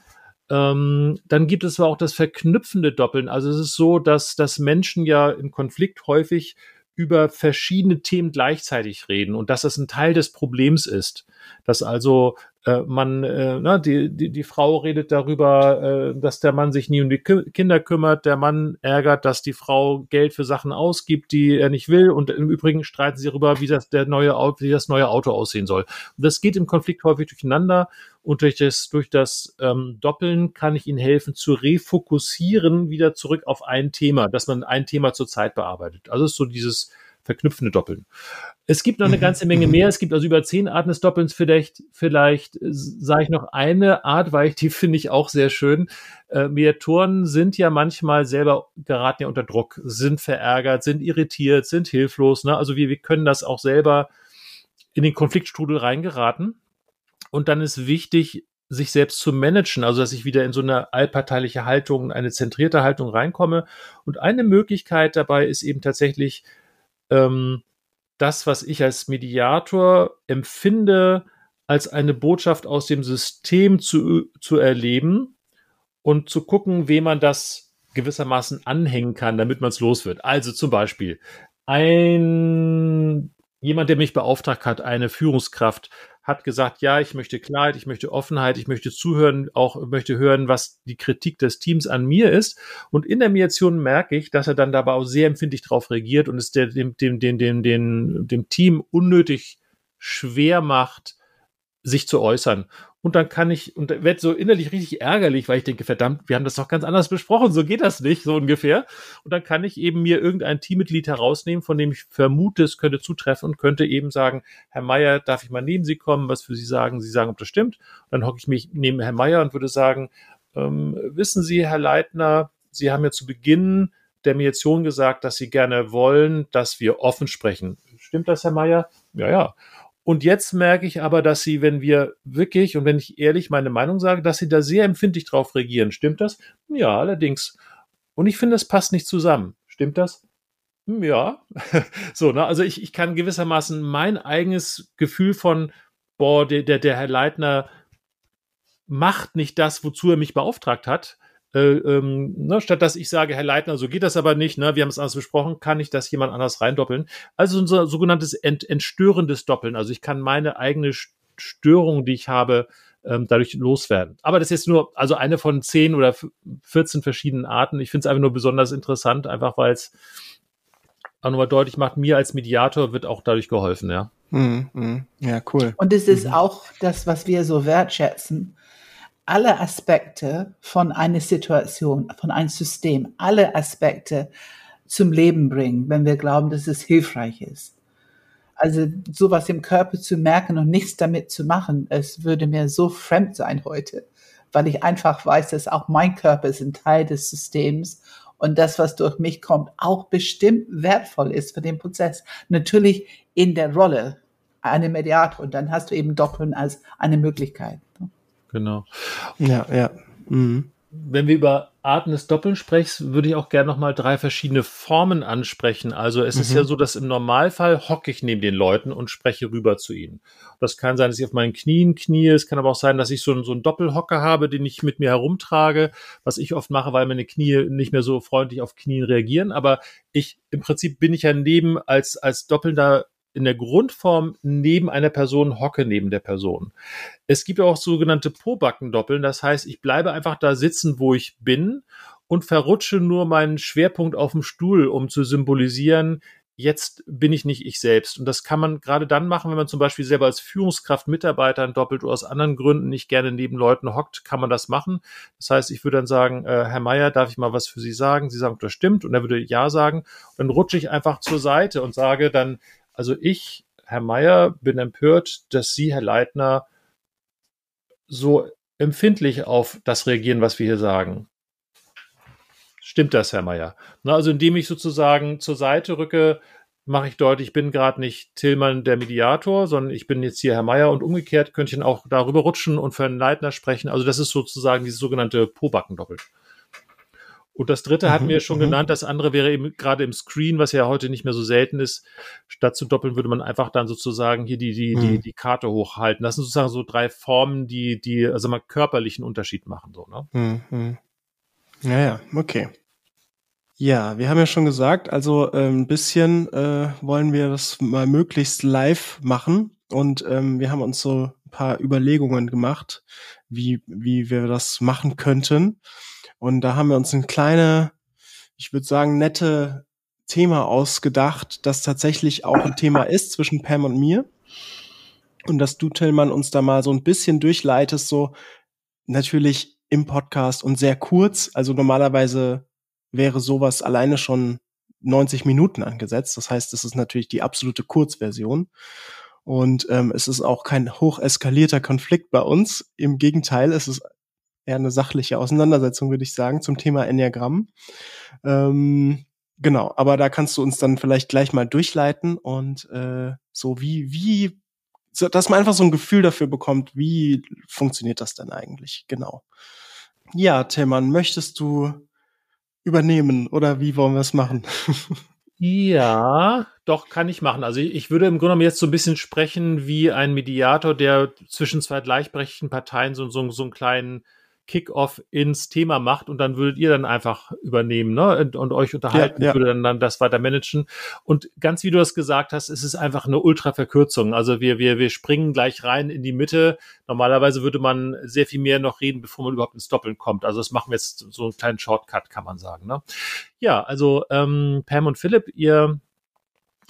Ähm, dann gibt es aber auch das verknüpfende Doppeln. Also es ist so, dass, dass Menschen ja im Konflikt häufig über verschiedene Themen gleichzeitig reden und dass das ein Teil des Problems ist. Dass also äh, man, äh, na, die, die, die Frau redet darüber, äh, dass der Mann sich nie um die Kinder kümmert, der Mann ärgert, dass die Frau Geld für Sachen ausgibt, die er nicht will und im Übrigen streiten sie darüber, wie das, der neue, wie das neue Auto aussehen soll. Und das geht im Konflikt häufig durcheinander und durch das, durch das ähm, Doppeln kann ich ihnen helfen zu refokussieren wieder zurück auf ein Thema, dass man ein Thema zur Zeit bearbeitet. Also ist so dieses verknüpfende Doppeln. Es gibt noch eine ganze Menge mehr. Es gibt also über zehn Arten des Doppelns. Vielleicht, vielleicht äh, sage ich noch eine Art, weil ich die finde ich auch sehr schön. Äh, Mediatoren sind ja manchmal selber geraten ja unter Druck, sind verärgert, sind irritiert, sind hilflos. Ne? Also wir, wir können das auch selber in den Konfliktstrudel reingeraten. Und dann ist wichtig, sich selbst zu managen, also dass ich wieder in so eine allparteiliche Haltung, eine zentrierte Haltung reinkomme. Und eine Möglichkeit dabei ist eben tatsächlich ähm, das, was ich als Mediator empfinde, als eine Botschaft aus dem System zu, zu erleben und zu gucken, wem man das gewissermaßen anhängen kann, damit man es los wird. Also zum Beispiel ein jemand, der mich beauftragt hat, eine Führungskraft, hat gesagt, ja, ich möchte Klarheit, ich möchte Offenheit, ich möchte zuhören, auch möchte hören, was die Kritik des Teams an mir ist. Und in der Mediation merke ich, dass er dann dabei auch sehr empfindlich darauf reagiert und es dem, dem, dem, dem, dem, dem Team unnötig schwer macht, sich zu äußern. Und dann kann ich, und werde so innerlich richtig ärgerlich, weil ich denke, verdammt, wir haben das doch ganz anders besprochen, so geht das nicht, so ungefähr. Und dann kann ich eben mir irgendein Teammitglied herausnehmen, von dem ich vermute, es könnte zutreffen und könnte eben sagen, Herr Meier, darf ich mal neben Sie kommen, was für Sie sagen? Sie sagen, ob das stimmt. Und dann hocke ich mich neben Herrn Meier und würde sagen, ähm, wissen Sie, Herr Leitner, Sie haben ja zu Beginn der Mediation gesagt, dass Sie gerne wollen, dass wir offen sprechen. Stimmt das, Herr Meier? Ja, ja. Und jetzt merke ich aber, dass sie, wenn wir wirklich und wenn ich ehrlich meine Meinung sage, dass sie da sehr empfindlich drauf reagieren. Stimmt das? Ja, allerdings. Und ich finde, es passt nicht zusammen. Stimmt das? Hm, ja. so, ne? Also ich, ich kann gewissermaßen mein eigenes Gefühl von, boah, der, der, der Herr Leitner macht nicht das, wozu er mich beauftragt hat, äh, ähm, ne, statt dass ich sage, Herr Leitner, so geht das aber nicht, ne, wir haben es anders besprochen, kann ich das jemand anders reindoppeln. Also ein sogenanntes ent, entstörendes Doppeln. Also ich kann meine eigene Störung, die ich habe, ähm, dadurch loswerden. Aber das ist jetzt nur, also eine von zehn oder 14 verschiedenen Arten. Ich finde es einfach nur besonders interessant, einfach weil es auch nochmal deutlich macht, mir als Mediator wird auch dadurch geholfen, ja. Mm, mm, ja, cool. Und es ist mhm. auch das, was wir so wertschätzen alle Aspekte von einer Situation, von einem System, alle Aspekte zum Leben bringen, wenn wir glauben, dass es hilfreich ist. Also sowas im Körper zu merken und nichts damit zu machen, es würde mir so fremd sein heute, weil ich einfach weiß, dass auch mein Körper ist ein Teil des Systems und das, was durch mich kommt, auch bestimmt wertvoll ist für den Prozess. Natürlich in der Rolle eine Mediator und dann hast du eben Doppeln als eine Möglichkeit. Genau. Ja, ja. Mhm. Wenn wir über Arten des Doppeln sprechen, würde ich auch gerne nochmal drei verschiedene Formen ansprechen. Also es mhm. ist ja so, dass im Normalfall hocke ich neben den Leuten und spreche rüber zu ihnen. Das kann sein, dass ich auf meinen Knien knie. Es kann aber auch sein, dass ich so, so einen Doppelhocker habe, den ich mit mir herumtrage, was ich oft mache, weil meine Knie nicht mehr so freundlich auf Knien reagieren. Aber ich, im Prinzip bin ich ja neben als, als doppelnder in der Grundform neben einer Person hocke, neben der Person. Es gibt auch sogenannte Pobackendoppeln, das heißt, ich bleibe einfach da sitzen, wo ich bin und verrutsche nur meinen Schwerpunkt auf dem Stuhl, um zu symbolisieren, jetzt bin ich nicht ich selbst. Und das kann man gerade dann machen, wenn man zum Beispiel selber als Führungskraft Mitarbeitern doppelt oder aus anderen Gründen nicht gerne neben Leuten hockt, kann man das machen. Das heißt, ich würde dann sagen, äh, Herr Meier, darf ich mal was für Sie sagen? Sie sagen, das stimmt. Und er würde Ja sagen. Und dann rutsche ich einfach zur Seite und sage dann, also ich, Herr Meier, bin empört, dass Sie, Herr Leitner, so empfindlich auf das reagieren, was wir hier sagen. Stimmt das, Herr Meier? Also indem ich sozusagen zur Seite rücke, mache ich deutlich, ich bin gerade nicht Tillmann der Mediator, sondern ich bin jetzt hier Herr Meier und umgekehrt könnte ich dann auch darüber rutschen und für einen Leitner sprechen. Also das ist sozusagen dieses sogenannte Pobacken-Doppel. Und das dritte hatten mhm, wir schon mhm. genannt. Das andere wäre eben gerade im Screen, was ja heute nicht mehr so selten ist. Statt zu doppeln würde man einfach dann sozusagen hier die, die, die, mhm. die Karte hochhalten. Das sind sozusagen so drei Formen, die, die, also mal körperlichen Unterschied machen, so, ne? Mhm. Ja, ja, okay. Ja, wir haben ja schon gesagt, also äh, ein bisschen äh, wollen wir das mal möglichst live machen und ähm, wir haben uns so ein paar Überlegungen gemacht, wie, wie wir das machen könnten. Und da haben wir uns ein kleine, ich würde sagen, nette Thema ausgedacht, das tatsächlich auch ein Thema ist zwischen Pam und mir. Und dass du, Tillmann, uns da mal so ein bisschen durchleitest, so natürlich im Podcast und sehr kurz. Also normalerweise wäre sowas alleine schon 90 Minuten angesetzt. Das heißt, es ist natürlich die absolute Kurzversion. Und ähm, es ist auch kein hoch eskalierter Konflikt bei uns. Im Gegenteil, es ist eher eine sachliche Auseinandersetzung, würde ich sagen, zum Thema Enneagramm. Ähm, genau, aber da kannst du uns dann vielleicht gleich mal durchleiten und äh, so wie, wie, so, dass man einfach so ein Gefühl dafür bekommt, wie funktioniert das denn eigentlich, genau. Ja, Tillmann, möchtest du übernehmen oder wie wollen wir es machen? Ja, doch, kann ich machen. Also ich würde im Grunde jetzt so ein bisschen sprechen wie ein Mediator, der zwischen zwei gleichberechtigten Parteien so, so, so einen kleinen Kickoff ins Thema macht und dann würdet ihr dann einfach übernehmen ne? und, und euch unterhalten, ja, ja. würde dann, dann das weiter managen. Und ganz wie du das gesagt hast, es ist einfach eine Ultra-Verkürzung. Also wir, wir, wir springen gleich rein in die Mitte. Normalerweise würde man sehr viel mehr noch reden, bevor man überhaupt ins Doppeln kommt. Also das machen wir jetzt so einen kleinen Shortcut, kann man sagen. Ne? Ja, also ähm, Pam und Philipp, ihr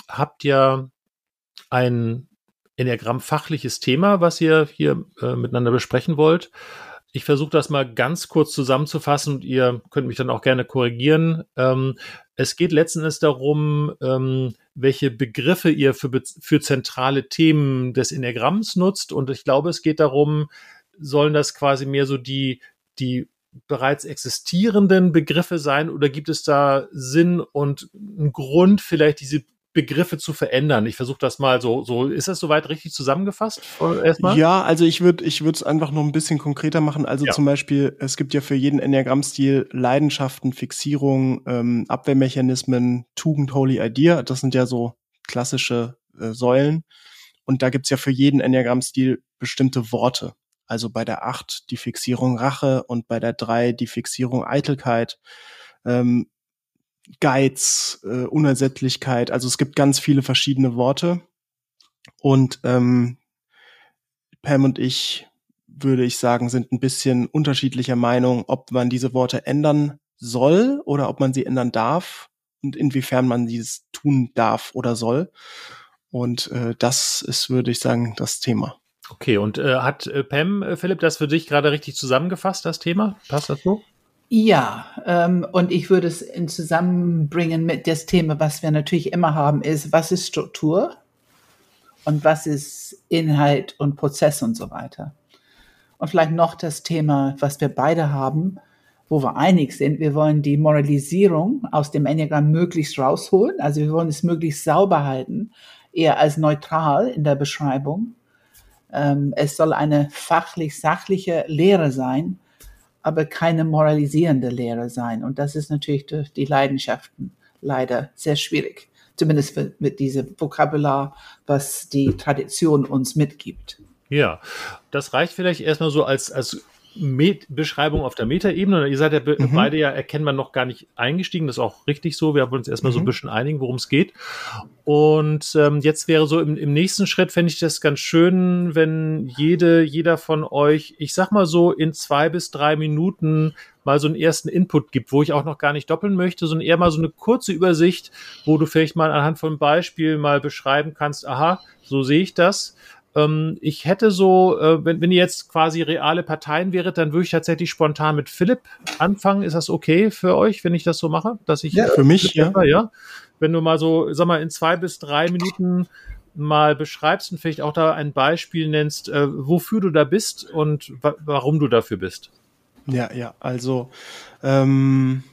habt ja ein Enneagramm fachliches Thema, was ihr hier äh, miteinander besprechen wollt. Ich versuche das mal ganz kurz zusammenzufassen und ihr könnt mich dann auch gerne korrigieren. Ähm, es geht letzten Endes darum, ähm, welche Begriffe ihr für, für zentrale Themen des Enneagramms nutzt. Und ich glaube, es geht darum, sollen das quasi mehr so die, die bereits existierenden Begriffe sein oder gibt es da Sinn und einen Grund, vielleicht diese Begriffe zu verändern. Ich versuche das mal so, so, ist das soweit richtig zusammengefasst? Erstmal? Ja, also ich würde ich würde es einfach noch ein bisschen konkreter machen. Also ja. zum Beispiel, es gibt ja für jeden Enneagramm-Stil Leidenschaften, Fixierung, ähm, Abwehrmechanismen, Tugend, Holy Idea. Das sind ja so klassische äh, Säulen. Und da gibt's ja für jeden Enneagramm-Stil bestimmte Worte. Also bei der acht die Fixierung Rache und bei der drei die Fixierung Eitelkeit. Ähm, Geiz, äh, Unersättlichkeit. Also es gibt ganz viele verschiedene Worte. Und ähm, Pam und ich, würde ich sagen, sind ein bisschen unterschiedlicher Meinung, ob man diese Worte ändern soll oder ob man sie ändern darf und inwiefern man dieses tun darf oder soll. Und äh, das ist, würde ich sagen, das Thema. Okay, und äh, hat äh, Pam, äh, Philipp, das für dich gerade richtig zusammengefasst, das Thema? Passt das so? Ja, ähm, und ich würde es in Zusammenbringen mit das Thema, was wir natürlich immer haben, ist, was ist Struktur und was ist Inhalt und Prozess und so weiter. Und vielleicht noch das Thema, was wir beide haben, wo wir einig sind. Wir wollen die Moralisierung aus dem Enneagramm möglichst rausholen. Also wir wollen es möglichst sauber halten, eher als neutral in der Beschreibung. Ähm, es soll eine fachlich-sachliche Lehre sein aber keine moralisierende Lehre sein. Und das ist natürlich durch die Leidenschaften leider sehr schwierig. Zumindest mit diesem Vokabular, was die Tradition uns mitgibt. Ja, das reicht vielleicht erstmal so als, als Met Beschreibung auf der Metaebene. Ihr seid ja mhm. beide ja erkennbar noch gar nicht eingestiegen. Das ist auch richtig so. Wir haben uns erstmal mhm. so ein mhm. bisschen einigen, worum es geht. Und ähm, jetzt wäre so im, im nächsten Schritt, fände ich das ganz schön, wenn jede, jeder von euch, ich sag mal so, in zwei bis drei Minuten mal so einen ersten Input gibt, wo ich auch noch gar nicht doppeln möchte, sondern eher mal so eine kurze Übersicht, wo du vielleicht mal anhand von Beispielen mal beschreiben kannst, aha, so sehe ich das ähm, ich hätte so, äh, wenn, wenn ihr jetzt quasi reale Parteien wäret, dann würde ich tatsächlich spontan mit Philipp anfangen. Ist das okay für euch, wenn ich das so mache? Dass ich ja, für mich, ja. ja. Wenn du mal so, sag mal, in zwei bis drei Minuten mal beschreibst und vielleicht auch da ein Beispiel nennst, äh, wofür du da bist und wa warum du dafür bist. Ja, ja, also ähm,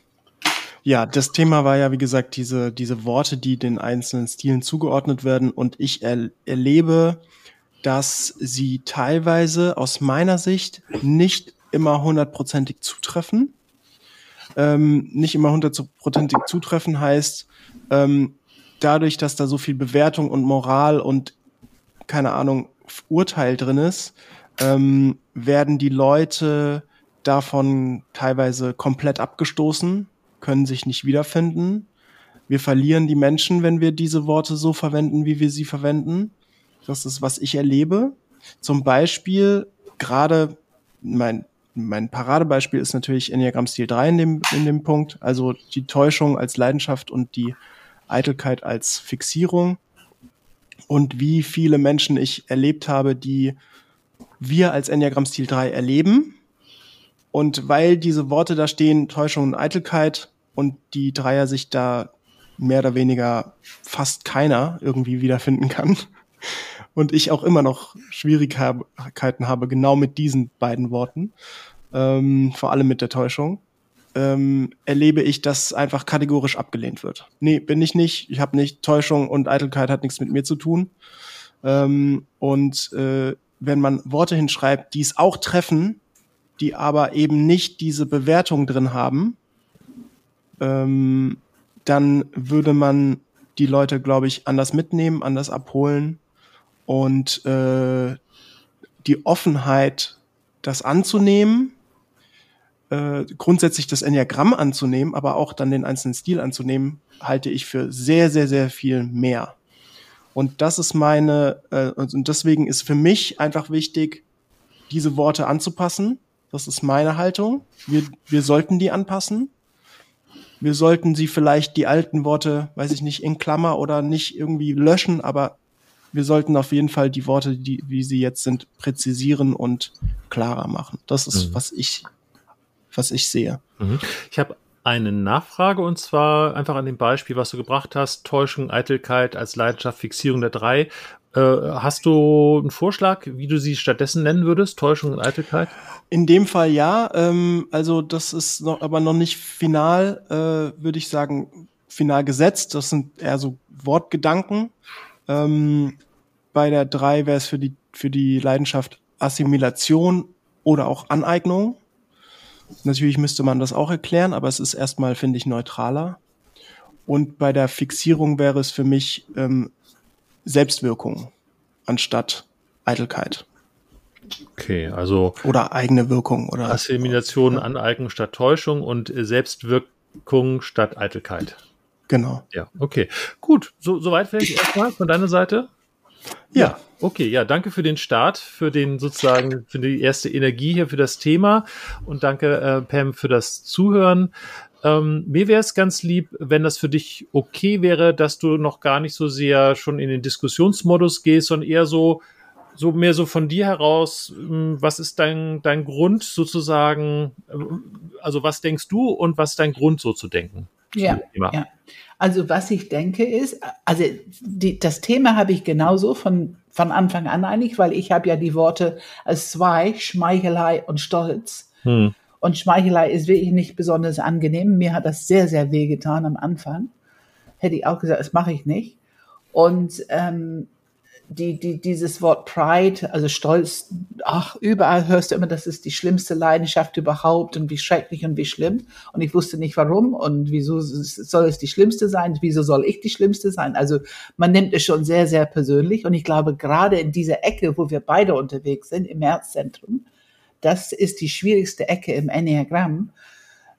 ja, das Thema war ja, wie gesagt, diese, diese Worte, die den einzelnen Stilen zugeordnet werden und ich er erlebe dass sie teilweise aus meiner Sicht nicht immer hundertprozentig zutreffen. Ähm, nicht immer hundertprozentig zutreffen heißt, ähm, dadurch, dass da so viel Bewertung und Moral und keine Ahnung, Urteil drin ist, ähm, werden die Leute davon teilweise komplett abgestoßen, können sich nicht wiederfinden. Wir verlieren die Menschen, wenn wir diese Worte so verwenden, wie wir sie verwenden. Das ist, was ich erlebe. Zum Beispiel gerade mein, mein Paradebeispiel ist natürlich Enneagramm-Stil 3 in dem, in dem Punkt. Also die Täuschung als Leidenschaft und die Eitelkeit als Fixierung. Und wie viele Menschen ich erlebt habe, die wir als Enneagramm-Stil 3 erleben. Und weil diese Worte da stehen, Täuschung und Eitelkeit, und die Dreier sich da mehr oder weniger fast keiner irgendwie wiederfinden kann, und ich auch immer noch Schwierigkeiten habe, genau mit diesen beiden Worten, ähm, vor allem mit der Täuschung, ähm, erlebe ich, dass einfach kategorisch abgelehnt wird. Nee, bin ich nicht. Ich habe nicht. Täuschung und Eitelkeit hat nichts mit mir zu tun. Ähm, und äh, wenn man Worte hinschreibt, die es auch treffen, die aber eben nicht diese Bewertung drin haben, ähm, dann würde man die Leute, glaube ich, anders mitnehmen, anders abholen und äh, die Offenheit, das anzunehmen, äh, grundsätzlich das Enneagramm anzunehmen, aber auch dann den einzelnen Stil anzunehmen, halte ich für sehr, sehr, sehr viel mehr. Und das ist meine, äh, und deswegen ist für mich einfach wichtig, diese Worte anzupassen. Das ist meine Haltung. Wir, wir sollten die anpassen. Wir sollten sie vielleicht die alten Worte, weiß ich nicht, in Klammer oder nicht irgendwie löschen, aber wir sollten auf jeden Fall die Worte, die, wie sie jetzt sind, präzisieren und klarer machen. Das ist, mhm. was ich, was ich sehe. Mhm. Ich habe eine Nachfrage und zwar einfach an dem Beispiel, was du gebracht hast, Täuschung, Eitelkeit als Leidenschaft, Fixierung der drei. Äh, hast du einen Vorschlag, wie du sie stattdessen nennen würdest, Täuschung und Eitelkeit? In dem Fall ja. Ähm, also das ist noch, aber noch nicht final, äh, würde ich sagen, final gesetzt. Das sind eher so Wortgedanken. Ähm, bei der drei wäre es für die, für die Leidenschaft Assimilation oder auch Aneignung. Natürlich müsste man das auch erklären, aber es ist erstmal, finde ich, neutraler. Und bei der Fixierung wäre es für mich ähm, Selbstwirkung anstatt Eitelkeit. Okay, also. Oder eigene Wirkung oder. Assimilation, ja. Aneignung statt Täuschung und Selbstwirkung statt Eitelkeit. Genau. Ja, okay. Gut, so, soweit vielleicht erstmal von deiner Seite? Ja. ja. Okay, ja, danke für den Start, für den sozusagen, für die erste Energie hier für das Thema und danke, äh, Pam, für das Zuhören. Ähm, mir wäre es ganz lieb, wenn das für dich okay wäre, dass du noch gar nicht so sehr schon in den Diskussionsmodus gehst, sondern eher so, so mehr so von dir heraus, hm, was ist dein, dein Grund sozusagen, also was denkst du und was ist dein Grund so zu denken? Ja, ja. Also was ich denke ist, also die, das Thema habe ich genauso von, von Anfang an eigentlich, weil ich habe ja die Worte als zwei, Schmeichelei und Stolz. Hm. Und Schmeichelei ist wirklich nicht besonders angenehm. Mir hat das sehr, sehr weh getan am Anfang. Hätte ich auch gesagt, das mache ich nicht. Und ähm, die, die, dieses Wort Pride, also Stolz, ach, überall hörst du immer, das ist die schlimmste Leidenschaft überhaupt und wie schrecklich und wie schlimm. Und ich wusste nicht warum und wieso soll es die schlimmste sein, wieso soll ich die schlimmste sein. Also man nimmt es schon sehr, sehr persönlich und ich glaube, gerade in dieser Ecke, wo wir beide unterwegs sind, im Herzzentrum, das ist die schwierigste Ecke im Enneagramm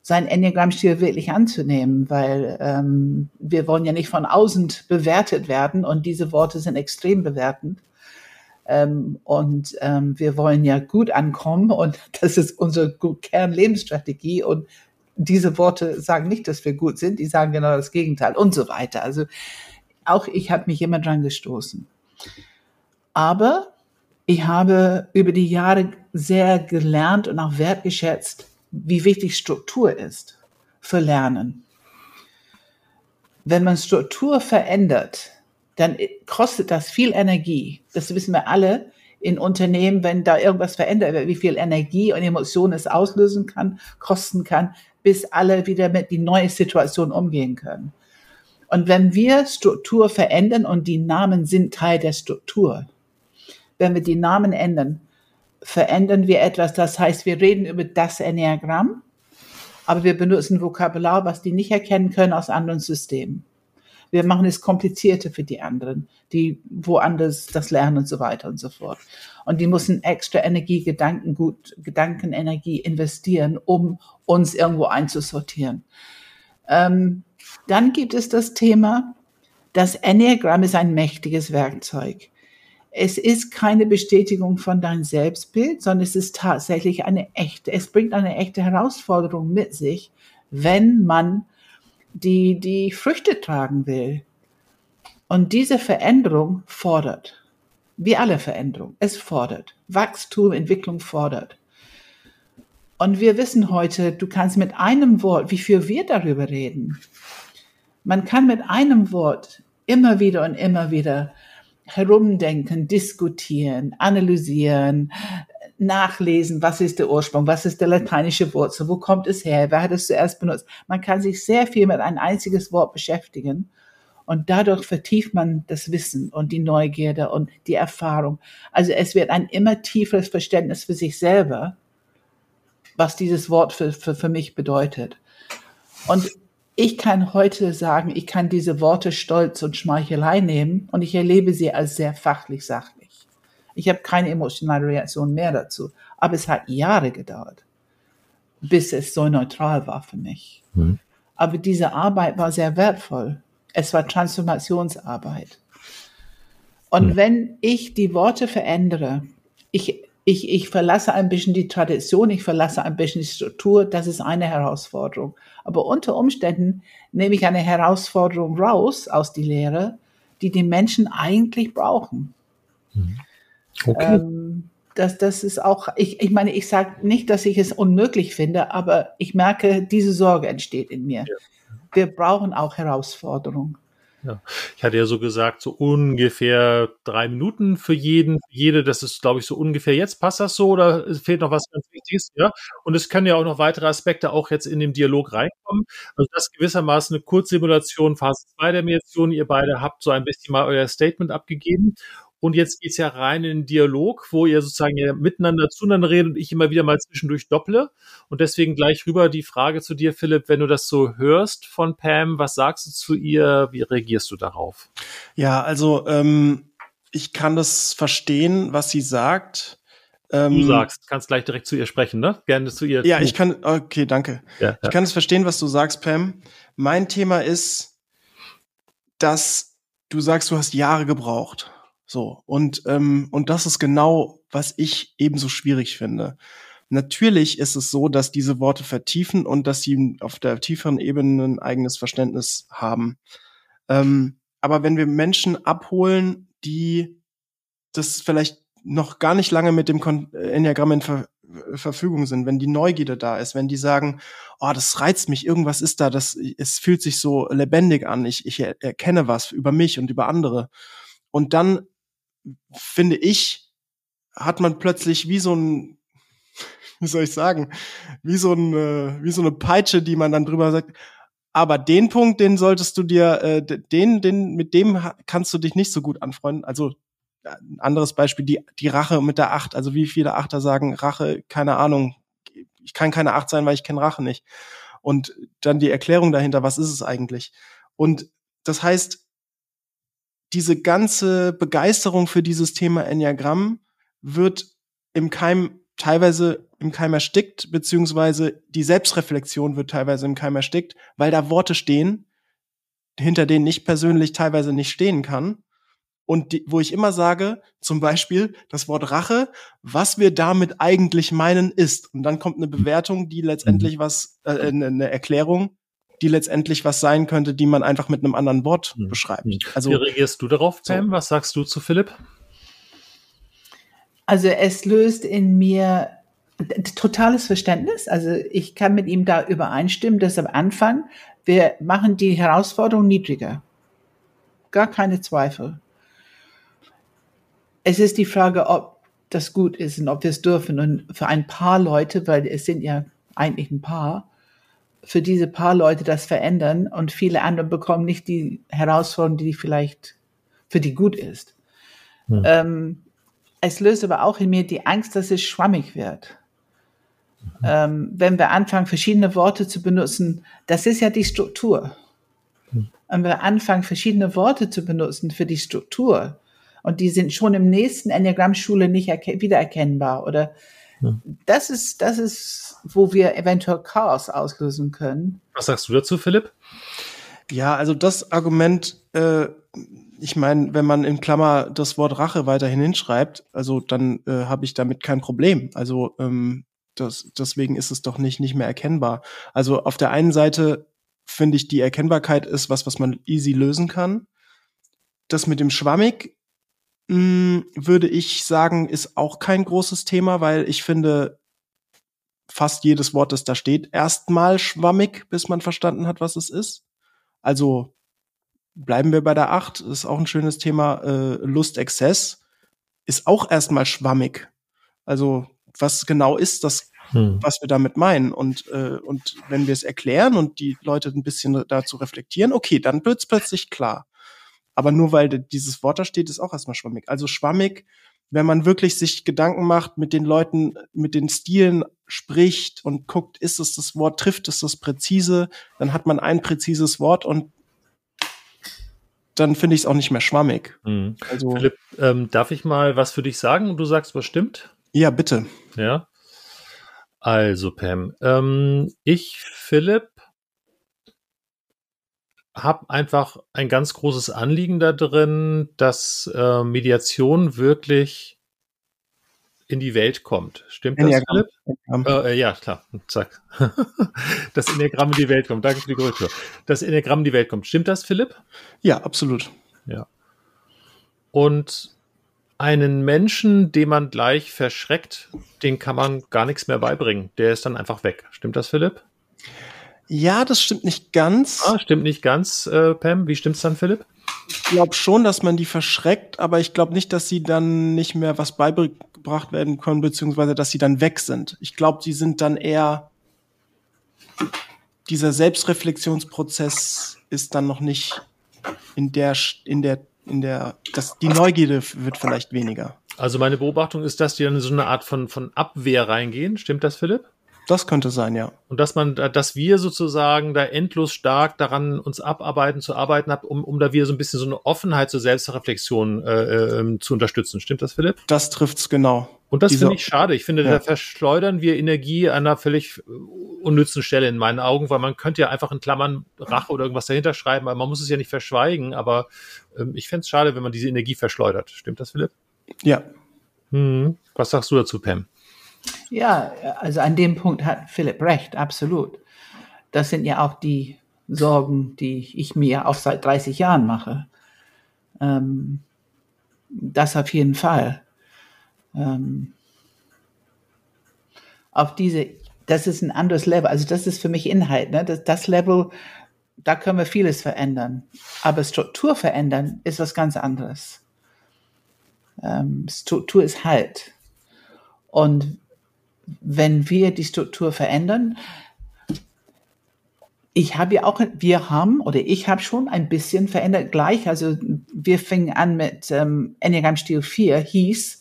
sein Enneagramm-Stil wirklich anzunehmen, weil ähm, wir wollen ja nicht von außen bewertet werden und diese Worte sind extrem bewertend. Ähm, und ähm, wir wollen ja gut ankommen und das ist unsere Kernlebensstrategie und diese Worte sagen nicht, dass wir gut sind, die sagen genau das Gegenteil und so weiter. Also auch ich habe mich immer dran gestoßen. Aber ich habe über die Jahre sehr gelernt und auch wertgeschätzt, wie wichtig Struktur ist für Lernen. Wenn man Struktur verändert, dann kostet das viel Energie. Das wissen wir alle in Unternehmen, wenn da irgendwas verändert wird, wie viel Energie und Emotionen es auslösen kann, kosten kann, bis alle wieder mit die neue Situation umgehen können. Und wenn wir Struktur verändern und die Namen sind Teil der Struktur, wenn wir die Namen ändern, verändern wir etwas. Das heißt, wir reden über das Enneagramm, aber wir benutzen Vokabular, was die nicht erkennen können aus anderen Systemen. Wir machen es komplizierter für die anderen, die woanders das lernen und so weiter und so fort. Und die müssen extra Energie, Gedankengut, Gedankenenergie investieren, um uns irgendwo einzusortieren. Ähm, dann gibt es das Thema, das Enneagramm ist ein mächtiges Werkzeug es ist keine Bestätigung von deinem Selbstbild, sondern es ist tatsächlich eine echte, es bringt eine echte Herausforderung mit sich, wenn man die, die Früchte tragen will. Und diese Veränderung fordert, wie alle Veränderungen, es fordert. Wachstum, Entwicklung fordert. Und wir wissen heute, du kannst mit einem Wort, wie viel wir darüber reden, man kann mit einem Wort immer wieder und immer wieder herumdenken, diskutieren, analysieren, nachlesen, was ist der Ursprung, was ist der lateinische Wurzel, wo kommt es her, wer hat es zuerst benutzt. Man kann sich sehr viel mit ein einziges Wort beschäftigen und dadurch vertieft man das Wissen und die Neugierde und die Erfahrung. Also es wird ein immer tieferes Verständnis für sich selber, was dieses Wort für, für, für mich bedeutet. Und ich kann heute sagen, ich kann diese Worte Stolz und Schmeichelei nehmen und ich erlebe sie als sehr fachlich sachlich. Ich habe keine emotionale Reaktion mehr dazu. Aber es hat Jahre gedauert, bis es so neutral war für mich. Mhm. Aber diese Arbeit war sehr wertvoll. Es war Transformationsarbeit. Und mhm. wenn ich die Worte verändere, ich, ich, ich verlasse ein bisschen die Tradition, ich verlasse ein bisschen die Struktur, das ist eine Herausforderung. Aber unter Umständen nehme ich eine Herausforderung raus aus die Lehre, die die Menschen eigentlich brauchen. Mhm. Okay. Ähm, das, das ist auch, ich, ich meine, ich sage nicht, dass ich es unmöglich finde, aber ich merke, diese Sorge entsteht in mir. Ja. Wir brauchen auch Herausforderungen. Ja. Ich hatte ja so gesagt, so ungefähr drei Minuten für jeden, jede. Das ist, glaube ich, so ungefähr jetzt. Passt das so oder fehlt noch was ganz Wichtiges? Ja. Und es können ja auch noch weitere Aspekte auch jetzt in den Dialog reinkommen. Also das ist gewissermaßen eine Kurzsimulation, Phase 2 der Mediation. Ihr beide habt so ein bisschen mal euer Statement abgegeben. Und jetzt geht's ja rein in den Dialog, wo ihr sozusagen ja miteinander zueinander redet und ich immer wieder mal zwischendurch dopple. Und deswegen gleich rüber die Frage zu dir, Philipp, wenn du das so hörst von Pam, was sagst du zu ihr? Wie reagierst du darauf? Ja, also ähm, ich kann das verstehen, was sie sagt. Ähm, du sagst, kannst gleich direkt zu ihr sprechen, ne? Gerne zu ihr. Ja, ich kann, okay, danke. Ja, ja. Ich kann es verstehen, was du sagst, Pam. Mein Thema ist, dass du sagst, du hast Jahre gebraucht. So, und, ähm, und das ist genau, was ich ebenso schwierig finde. Natürlich ist es so, dass diese Worte vertiefen und dass sie auf der tieferen Ebene ein eigenes Verständnis haben. Ähm, aber wenn wir Menschen abholen, die das vielleicht noch gar nicht lange mit dem Enneagramm in Ver Verfügung sind, wenn die Neugierde da ist, wenn die sagen, oh, das reizt mich, irgendwas ist da, das, es fühlt sich so lebendig an, ich, ich erkenne was über mich und über andere. Und dann finde ich, hat man plötzlich wie so ein, wie soll ich sagen, wie so ein, äh, wie so eine Peitsche, die man dann drüber sagt. Aber den Punkt, den solltest du dir, äh, den, den, mit dem kannst du dich nicht so gut anfreunden. Also ein anderes Beispiel, die, die Rache mit der Acht. Also wie viele Achter sagen, Rache, keine Ahnung, ich kann keine Acht sein, weil ich kenne Rache nicht. Und dann die Erklärung dahinter, was ist es eigentlich? Und das heißt, diese ganze Begeisterung für dieses Thema Enneagramm wird im Keim teilweise im Keim erstickt, beziehungsweise die Selbstreflexion wird teilweise im Keim erstickt, weil da Worte stehen, hinter denen ich persönlich teilweise nicht stehen kann. Und die, wo ich immer sage, zum Beispiel das Wort Rache, was wir damit eigentlich meinen ist. Und dann kommt eine Bewertung, die letztendlich mhm. was, äh, eine Erklärung, die letztendlich was sein könnte, die man einfach mit einem anderen Wort mhm. beschreibt. Hm. Also, Wie reagierst du darauf, Pam? So. Was sagst du zu Philipp? Also es löst in mir totales Verständnis. Also ich kann mit ihm da übereinstimmen, dass am Anfang wir machen die Herausforderung niedriger. Gar keine Zweifel. Es ist die Frage, ob das gut ist und ob wir es dürfen. Und für ein paar Leute, weil es sind ja eigentlich ein paar, für diese paar Leute das verändern und viele andere bekommen nicht die Herausforderung, die vielleicht für die gut ist. Hm. Ähm, es löst aber auch in mir die Angst, dass es schwammig wird. Mhm. Ähm, wenn wir anfangen, verschiedene Worte zu benutzen, das ist ja die Struktur. Mhm. Und wir anfangen, verschiedene Worte zu benutzen für die Struktur, und die sind schon im nächsten Enneagramm-Schule nicht wiedererkennbar oder das ist, das ist, wo wir eventuell Chaos auslösen können. Was sagst du dazu, Philipp? Ja, also das Argument, äh, ich meine, wenn man in Klammer das Wort Rache weiterhin hinschreibt, also dann äh, habe ich damit kein Problem. Also ähm, das, deswegen ist es doch nicht, nicht mehr erkennbar. Also auf der einen Seite finde ich, die Erkennbarkeit ist was, was man easy lösen kann. Das mit dem Schwammig mh, hm, würde ich sagen, ist auch kein großes Thema, weil ich finde, fast jedes Wort, das da steht, erstmal schwammig, bis man verstanden hat, was es ist. Also bleiben wir bei der acht, ist auch ein schönes Thema. Äh, Lustexzess ist auch erstmal schwammig. Also was genau ist das, hm. was wir damit meinen? Und, äh, und wenn wir es erklären und die Leute ein bisschen dazu reflektieren, okay, dann wird's plötzlich klar. Aber nur weil dieses Wort da steht, ist auch erstmal schwammig. Also schwammig, wenn man wirklich sich Gedanken macht, mit den Leuten, mit den Stilen spricht und guckt, ist es das Wort, trifft es das präzise, dann hat man ein präzises Wort und dann finde ich es auch nicht mehr schwammig. Mhm. Also, Philipp, ähm, darf ich mal was für dich sagen und du sagst, was stimmt? Ja, bitte. Ja. Also, Pam, ähm, ich, Philipp, habe einfach ein ganz großes Anliegen da drin, dass äh, Mediation wirklich in die Welt kommt. Stimmt das, Philipp? Äh, äh, ja, klar. Zack. das Enneagramm in die Welt kommt. Danke für die Korrektur. Das Enneagramm in die Welt kommt. Stimmt das, Philipp? Ja, absolut. Ja. Und einen Menschen, den man gleich verschreckt, den kann man gar nichts mehr beibringen. Der ist dann einfach weg. Stimmt das, Philipp? Ja, das stimmt nicht ganz. Ah, stimmt nicht ganz, äh, Pam. Wie stimmt's dann, Philipp? Ich glaube schon, dass man die verschreckt, aber ich glaube nicht, dass sie dann nicht mehr was beigebracht werden können, beziehungsweise dass sie dann weg sind. Ich glaube, die sind dann eher dieser Selbstreflexionsprozess ist dann noch nicht in der in der in der das die Neugierde wird vielleicht weniger. Also meine Beobachtung ist, dass die dann in so eine Art von von Abwehr reingehen. Stimmt das, Philipp? Das könnte sein, ja. Und dass man, dass wir sozusagen da endlos stark daran uns abarbeiten, zu arbeiten haben, um, um da wieder so ein bisschen so eine Offenheit zur Selbstreflexion äh, äh, zu unterstützen. Stimmt das, Philipp? Das trifft's genau. Und das finde ich schade. Ich finde, ja. da verschleudern wir Energie an einer völlig unnützen Stelle in meinen Augen, weil man könnte ja einfach in Klammern Rache oder irgendwas dahinter schreiben, aber man muss es ja nicht verschweigen. Aber ähm, ich fände es schade, wenn man diese Energie verschleudert. Stimmt das, Philipp? Ja. Hm. Was sagst du dazu, Pam? Ja, also an dem Punkt hat Philipp recht, absolut. Das sind ja auch die Sorgen, die ich mir auch seit 30 Jahren mache. Ähm, das auf jeden Fall. Ähm, auf diese, das ist ein anderes Level. Also das ist für mich Inhalt. Ne? Das, das Level, da können wir vieles verändern. Aber Struktur verändern ist was ganz anderes. Ähm, Struktur ist Halt. Und wenn wir die Struktur verändern, ich habe ja auch, wir haben oder ich habe schon ein bisschen verändert gleich. Also wir fingen an mit ähm, Enneagram Stil 4, hieß,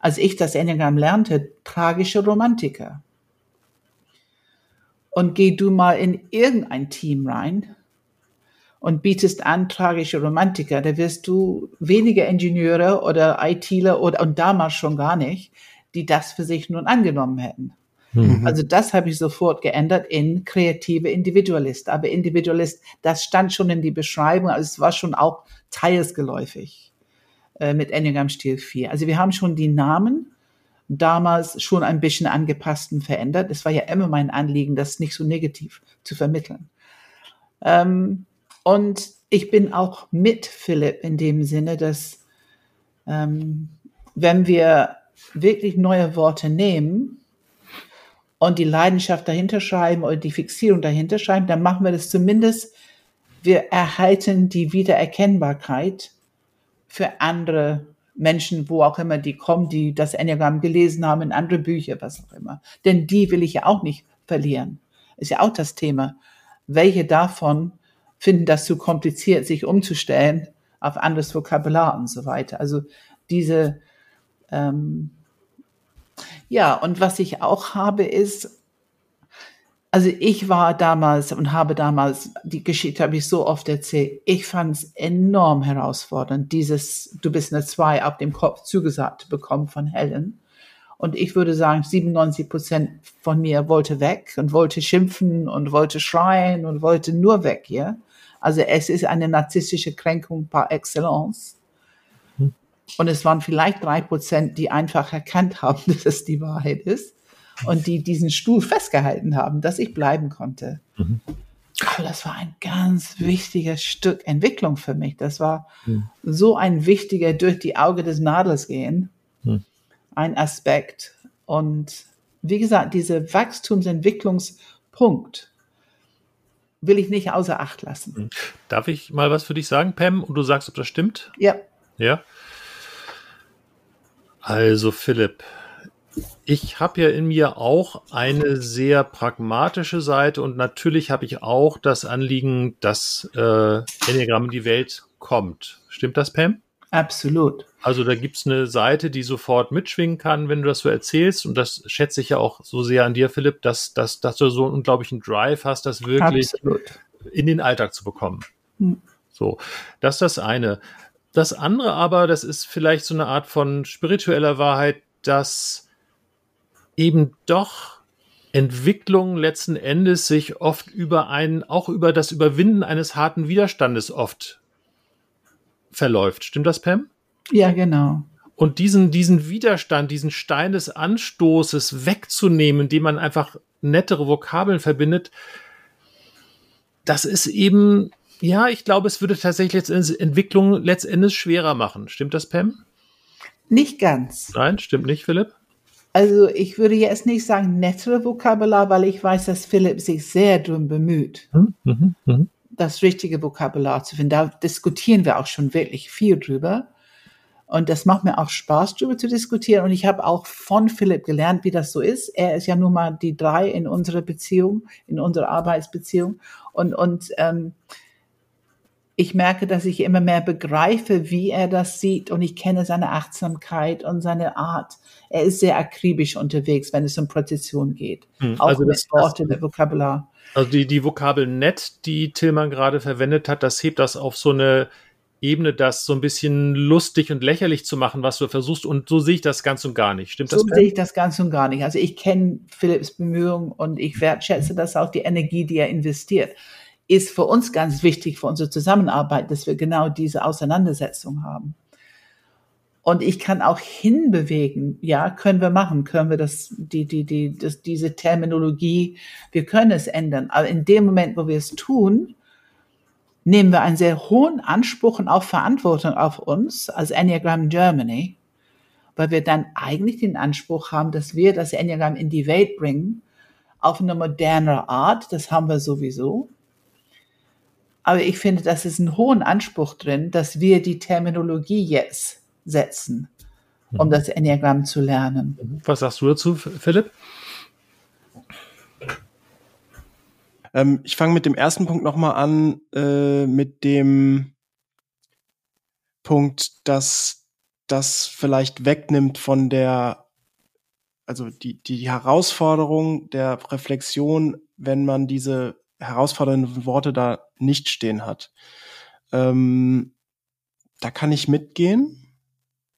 als ich das Enneagram lernte, tragische Romantiker. Und geh du mal in irgendein Team rein und bietest an tragische Romantiker, da wirst du weniger Ingenieure oder ITler oder und damals schon gar nicht, die das für sich nun angenommen hätten. Mhm. Also das habe ich sofort geändert in kreative Individualist. Aber Individualist, das stand schon in die Beschreibung, also es war schon auch teilsgeläufig äh, mit Enneagram Stil 4. Also wir haben schon die Namen damals schon ein bisschen angepasst und verändert. Es war ja immer mein Anliegen, das nicht so negativ zu vermitteln. Ähm, und ich bin auch mit Philipp in dem Sinne, dass ähm, wenn wir wirklich neue Worte nehmen und die Leidenschaft dahinter schreiben oder die Fixierung dahinter schreiben, dann machen wir das zumindest, wir erhalten die Wiedererkennbarkeit für andere Menschen, wo auch immer die kommen, die das Enneagramm gelesen haben, in andere Bücher, was auch immer. Denn die will ich ja auch nicht verlieren. Ist ja auch das Thema. Welche davon finden das zu kompliziert, sich umzustellen auf anderes Vokabular und so weiter. Also diese ähm, ja, und was ich auch habe ist, also ich war damals und habe damals, die Geschichte habe ich so oft erzählt, ich fand es enorm herausfordernd, dieses, du bist eine Zwei auf dem Kopf zugesagt bekommen von Helen. Und ich würde sagen, 97 Prozent von mir wollte weg und wollte schimpfen und wollte schreien und wollte nur weg, ja. Also es ist eine narzisstische Kränkung par excellence. Und es waren vielleicht drei Prozent, die einfach erkannt haben, dass es die Wahrheit ist und die diesen Stuhl festgehalten haben, dass ich bleiben konnte. Mhm. Aber das war ein ganz wichtiges Stück Entwicklung für mich. Das war mhm. so ein wichtiger durch die Auge des Nadels gehen, mhm. ein Aspekt. Und wie gesagt, dieser Wachstumsentwicklungspunkt will ich nicht außer Acht lassen. Mhm. Darf ich mal was für dich sagen, Pam? Und du sagst, ob das stimmt? Ja. Ja. Also Philipp, ich habe ja in mir auch eine sehr pragmatische Seite und natürlich habe ich auch das Anliegen, dass äh, Enneagramm in die Welt kommt. Stimmt das, Pam? Absolut. Also da gibt es eine Seite, die sofort mitschwingen kann, wenn du das so erzählst. Und das schätze ich ja auch so sehr an dir, Philipp, dass, dass, dass du so einen unglaublichen Drive hast, das wirklich Absolut. in den Alltag zu bekommen. Hm. So, das ist das eine. Das andere aber, das ist vielleicht so eine Art von spiritueller Wahrheit, dass eben doch Entwicklung letzten Endes sich oft über einen, auch über das Überwinden eines harten Widerstandes oft verläuft. Stimmt das, Pam? Ja, genau. Und diesen, diesen Widerstand, diesen Stein des Anstoßes wegzunehmen, indem man einfach nettere Vokabeln verbindet, das ist eben ja, ich glaube, es würde tatsächlich Entwicklung letztendlich schwerer machen. Stimmt das, Pam? Nicht ganz. Nein, stimmt nicht, Philipp? Also ich würde jetzt nicht sagen nettere Vokabular, weil ich weiß, dass Philipp sich sehr drum bemüht, mhm. das richtige Vokabular zu finden. Da diskutieren wir auch schon wirklich viel drüber. Und das macht mir auch Spaß, darüber zu diskutieren. Und ich habe auch von Philipp gelernt, wie das so ist. Er ist ja nun mal die drei in unserer Beziehung, in unserer Arbeitsbeziehung. Und, und ähm, ich merke, dass ich immer mehr begreife, wie er das sieht. Und ich kenne seine Achtsamkeit und seine Art. Er ist sehr akribisch unterwegs, wenn es um Präzision geht. Hm, auch also mit Worte, mit Vokabular. Also die, die Vokabel nett, die Tillmann gerade verwendet hat, das hebt das auf so eine Ebene, das so ein bisschen lustig und lächerlich zu machen, was du versuchst. Und so sehe ich das ganz und gar nicht. Stimmt das? So sehe ich das ganz und gar nicht. Also ich kenne Philipps Bemühungen und ich wertschätze das auch, die Energie, die er investiert. Ist für uns ganz wichtig, für unsere Zusammenarbeit, dass wir genau diese Auseinandersetzung haben. Und ich kann auch hinbewegen. Ja, können wir machen. Können wir das, die, die, die, das, diese Terminologie, wir können es ändern. Aber in dem Moment, wo wir es tun, nehmen wir einen sehr hohen Anspruch und auch Verantwortung auf uns als Enneagram Germany, weil wir dann eigentlich den Anspruch haben, dass wir das Enneagram in die Welt bringen, auf eine modernere Art. Das haben wir sowieso. Aber ich finde, das ist ein hohen Anspruch drin, dass wir die Terminologie jetzt setzen, um mhm. das Enneagramm zu lernen. Was sagst du dazu, Philipp? Ähm, ich fange mit dem ersten Punkt nochmal an, äh, mit dem Punkt, dass das vielleicht wegnimmt von der, also die, die Herausforderung der Reflexion, wenn man diese herausfordernden Worte da nicht stehen hat. Ähm, da kann ich mitgehen.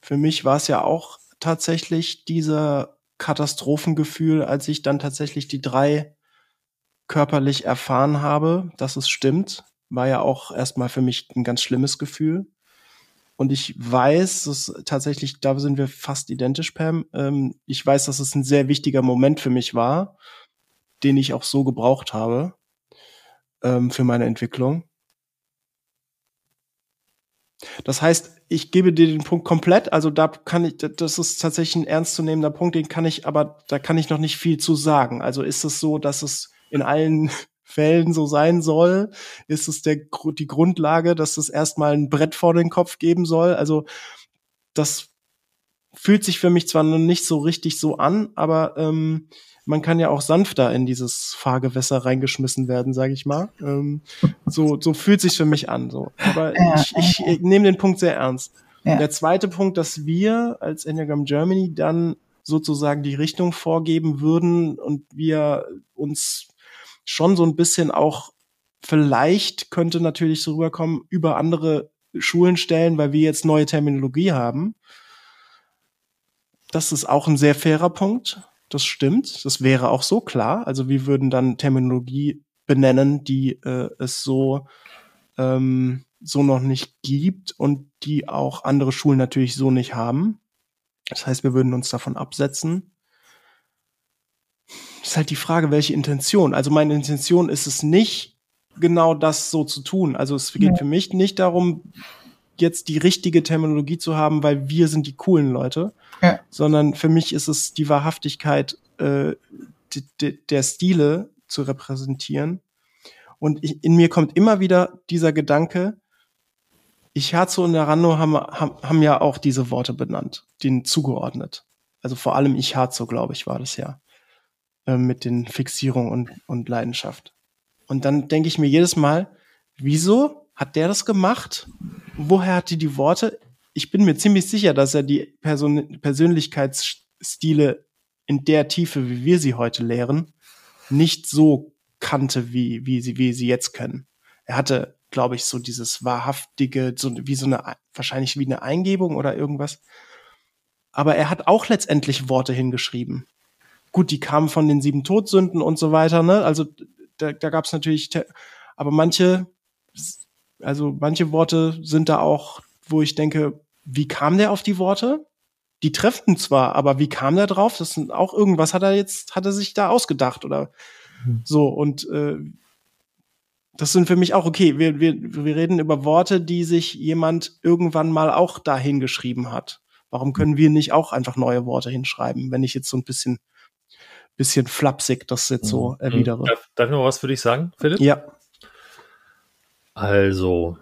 Für mich war es ja auch tatsächlich dieser Katastrophengefühl, als ich dann tatsächlich die drei körperlich erfahren habe, dass es stimmt, war ja auch erstmal für mich ein ganz schlimmes Gefühl. Und ich weiß, dass tatsächlich, da sind wir fast identisch, Pam. Ähm, ich weiß, dass es ein sehr wichtiger Moment für mich war, den ich auch so gebraucht habe ähm, für meine Entwicklung. Das heißt, ich gebe dir den Punkt komplett, also da kann ich, das ist tatsächlich ein ernstzunehmender Punkt, den kann ich, aber da kann ich noch nicht viel zu sagen. Also ist es so, dass es in allen Fällen so sein soll? Ist es der, die Grundlage, dass es erstmal ein Brett vor den Kopf geben soll? Also das fühlt sich für mich zwar noch nicht so richtig so an, aber ähm, man kann ja auch sanfter in dieses Fahrgewässer reingeschmissen werden, sage ich mal. Ähm, so, so fühlt sich für mich an. So. Aber ja, ich, ich, ich nehme den Punkt sehr ernst. Ja. Der zweite Punkt, dass wir als Enneagram Germany dann sozusagen die Richtung vorgeben würden und wir uns schon so ein bisschen auch vielleicht könnte natürlich so rüberkommen, über andere Schulen stellen, weil wir jetzt neue Terminologie haben. Das ist auch ein sehr fairer Punkt. Das stimmt. Das wäre auch so klar. Also wir würden dann Terminologie benennen, die äh, es so ähm, so noch nicht gibt und die auch andere Schulen natürlich so nicht haben. Das heißt, wir würden uns davon absetzen ist halt die Frage, welche Intention. Also meine Intention ist es nicht, genau das so zu tun. Also es geht ja. für mich nicht darum, jetzt die richtige Terminologie zu haben, weil wir sind die coolen Leute, ja. sondern für mich ist es die Wahrhaftigkeit äh, der Stile zu repräsentieren. Und ich, in mir kommt immer wieder dieser Gedanke, ich Herzo und Narando haben, haben, haben ja auch diese Worte benannt, denen zugeordnet. Also vor allem ich Herzo, glaube ich, war das ja. Äh, mit den Fixierungen und, und Leidenschaft. Und dann denke ich mir jedes Mal, wieso hat der das gemacht? Woher hat die die Worte? Ich bin mir ziemlich sicher, dass er die Person Persönlichkeitsstile in der Tiefe, wie wir sie heute lehren, nicht so kannte, wie, wie sie, wie sie jetzt können. Er hatte, glaube ich, so dieses wahrhaftige, so wie so eine, wahrscheinlich wie eine Eingebung oder irgendwas. Aber er hat auch letztendlich Worte hingeschrieben gut, die kamen von den sieben Todsünden und so weiter, ne? Also da, da gab es natürlich, aber manche, also manche Worte sind da auch, wo ich denke, wie kam der auf die Worte? Die treffen zwar, aber wie kam der drauf? Das sind auch irgendwas hat er jetzt, hat er sich da ausgedacht oder mhm. so und äh, das sind für mich auch okay. Wir, wir, wir reden über Worte, die sich jemand irgendwann mal auch dahin geschrieben hat. Warum können wir nicht auch einfach neue Worte hinschreiben, wenn ich jetzt so ein bisschen, bisschen flapsig das jetzt so mhm. erwidere? Darf, darf ich noch was für dich sagen, Philipp? Ja. Also,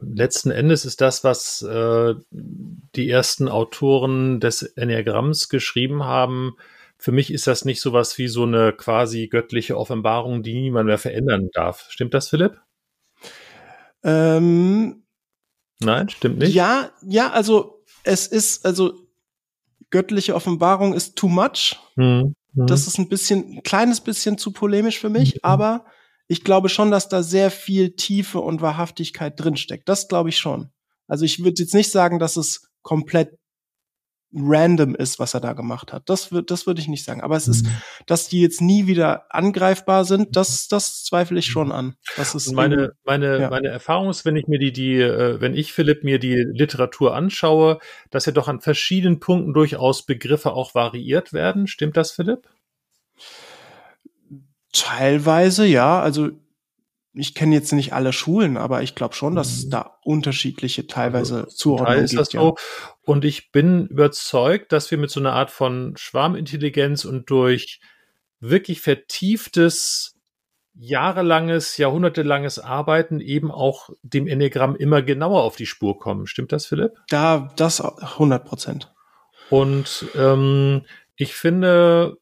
letzten Endes ist das, was äh, die ersten Autoren des Enneagramms geschrieben haben, für mich ist das nicht sowas wie so eine quasi göttliche Offenbarung, die niemand mehr verändern darf. Stimmt das, Philipp? Ähm, Nein, stimmt nicht. Ja, ja, also es ist, also göttliche Offenbarung ist too much. Hm, hm. Das ist ein bisschen, ein kleines bisschen zu polemisch für mich, hm. aber ich glaube schon, dass da sehr viel Tiefe und Wahrhaftigkeit drinsteckt. Das glaube ich schon. Also ich würde jetzt nicht sagen, dass es komplett random ist, was er da gemacht hat. Das würde das würde ich nicht sagen. Aber es ist, mhm. dass die jetzt nie wieder angreifbar sind, das, das zweifle ich schon an. Das ist meine, meine, ja. meine Erfahrung ist, wenn ich mir die, die, äh, wenn ich Philipp mir die Literatur anschaue, dass ja doch an verschiedenen Punkten durchaus Begriffe auch variiert werden. Stimmt das, Philipp? Teilweise, ja. Also ich kenne jetzt nicht alle Schulen, aber ich glaube schon, dass es mhm. da unterschiedliche teilweise also, Zuordnungen ist das gibt. So. Und ich bin überzeugt, dass wir mit so einer Art von Schwarmintelligenz und durch wirklich vertieftes, jahrelanges, jahrhundertelanges Arbeiten eben auch dem Enneagramm immer genauer auf die Spur kommen. Stimmt das, Philipp? Da, das 100 Prozent. Und ähm, ich finde,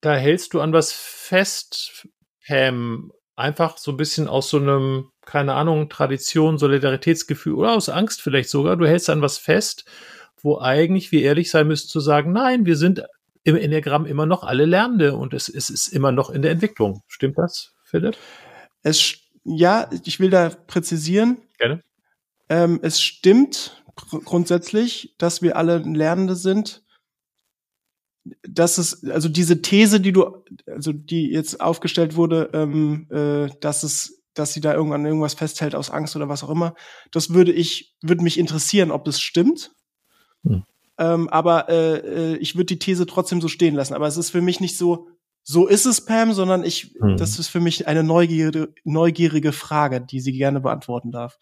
da hältst du an was fest, Pam, einfach so ein bisschen aus so einem, keine Ahnung, Tradition, Solidaritätsgefühl oder aus Angst vielleicht sogar. Du hältst an was fest, wo eigentlich wir ehrlich sein müssen zu sagen, nein, wir sind im Enneagramm immer noch alle Lernende und es, es ist immer noch in der Entwicklung. Stimmt das, Philipp? Es, ja, ich will da präzisieren. Gerne. Ähm, es stimmt grundsätzlich, dass wir alle Lernende sind dass es, also diese These, die du, also die jetzt aufgestellt wurde, ähm, äh, dass es, dass sie da irgendwann irgendwas festhält aus Angst oder was auch immer, das würde ich, würde mich interessieren, ob das stimmt. Hm. Ähm, aber äh, äh, ich würde die These trotzdem so stehen lassen. Aber es ist für mich nicht so, so ist es, Pam, sondern ich, hm. das ist für mich eine neugierige, neugierige Frage, die sie gerne beantworten darf.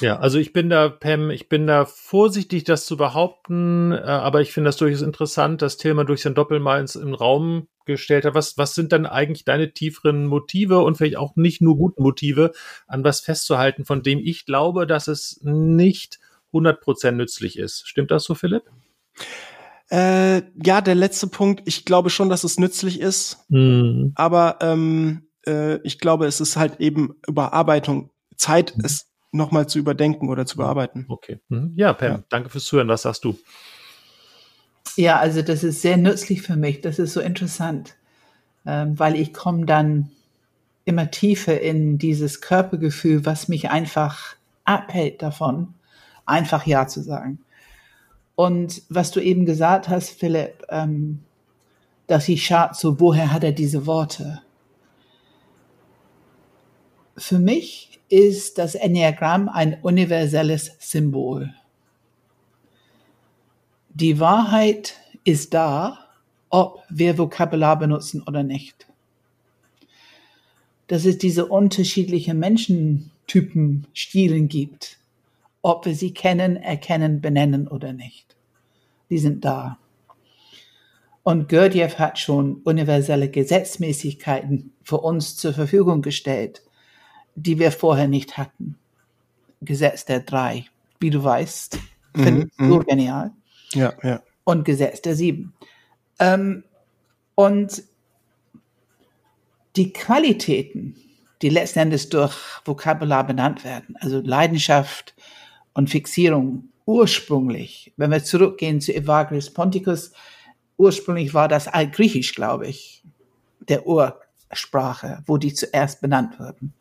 Ja, also ich bin da, Pam, ich bin da vorsichtig, das zu behaupten, äh, aber ich finde das durchaus interessant, dass Tillmann durch sein Doppelmal ins, im Raum gestellt hat. Was, was sind dann eigentlich deine tieferen Motive und vielleicht auch nicht nur guten Motive, an was festzuhalten, von dem ich glaube, dass es nicht 100% nützlich ist? Stimmt das so, Philipp? Äh, ja, der letzte Punkt. Ich glaube schon, dass es nützlich ist, mhm. aber ähm, äh, ich glaube, es ist halt eben Überarbeitung. Zeit mhm. ist nochmal zu überdenken oder zu bearbeiten. Okay. Mhm. Ja, Pam, ja. danke fürs Zuhören. Was sagst du? Ja, also das ist sehr nützlich für mich. Das ist so interessant, ähm, weil ich komme dann immer tiefer in dieses Körpergefühl, was mich einfach abhält davon, einfach Ja zu sagen. Und was du eben gesagt hast, Philipp, ähm, dass ich schaue, so woher hat er diese Worte? Für mich ist das Enneagramm ein universelles Symbol. Die Wahrheit ist da, ob wir Vokabular benutzen oder nicht. Dass es diese unterschiedlichen Menschentypen, Stilen gibt, ob wir sie kennen, erkennen, benennen oder nicht. Die sind da. Und Gurdjieff hat schon universelle Gesetzmäßigkeiten für uns zur Verfügung gestellt, die wir vorher nicht hatten. Gesetz der drei, wie du weißt, finde ich mhm, so mhm. genial. Ja, ja. Und Gesetz der sieben. Ähm, und die Qualitäten, die letzten Endes durch Vokabular benannt werden, also Leidenschaft und Fixierung, ursprünglich, wenn wir zurückgehen zu Evagris Ponticus, ursprünglich war das Altgriechisch, glaube ich, der Ursprache, wo die zuerst benannt wurden.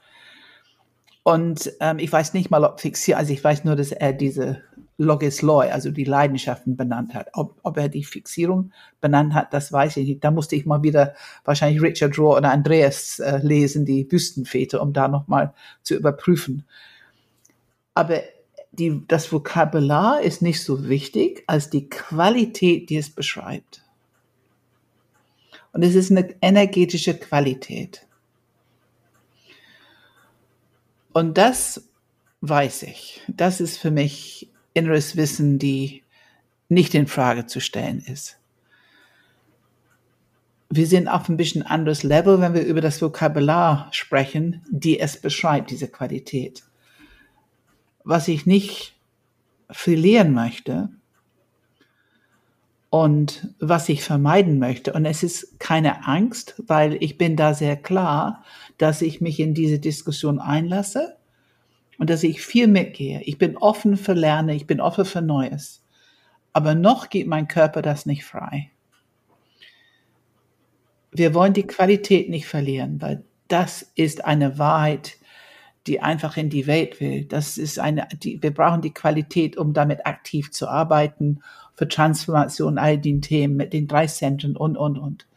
Und ähm, ich weiß nicht mal, ob fixiert, also ich weiß nur, dass er diese Logis Loy, also die Leidenschaften benannt hat. Ob, ob er die Fixierung benannt hat, das weiß ich nicht. Da musste ich mal wieder wahrscheinlich Richard Rohr oder Andreas äh, lesen, die Wüstenväter, um da nochmal zu überprüfen. Aber die, das Vokabular ist nicht so wichtig als die Qualität, die es beschreibt. Und es ist eine energetische Qualität. Und das weiß ich. Das ist für mich inneres Wissen, die nicht in Frage zu stellen ist. Wir sind auf ein bisschen anderes Level, wenn wir über das Vokabular sprechen, die es beschreibt, diese Qualität. Was ich nicht verlieren möchte und was ich vermeiden möchte. Und es ist keine Angst, weil ich bin da sehr klar, dass ich mich in diese Diskussion einlasse und dass ich viel mitgehe. Ich bin offen für Lernen, ich bin offen für Neues. Aber noch geht mein Körper das nicht frei. Wir wollen die Qualität nicht verlieren, weil das ist eine Wahrheit, die einfach in die Welt will. Das ist eine, die, wir brauchen die Qualität, um damit aktiv zu arbeiten, für Transformation, all den Themen mit den drei Zentren und, und, und.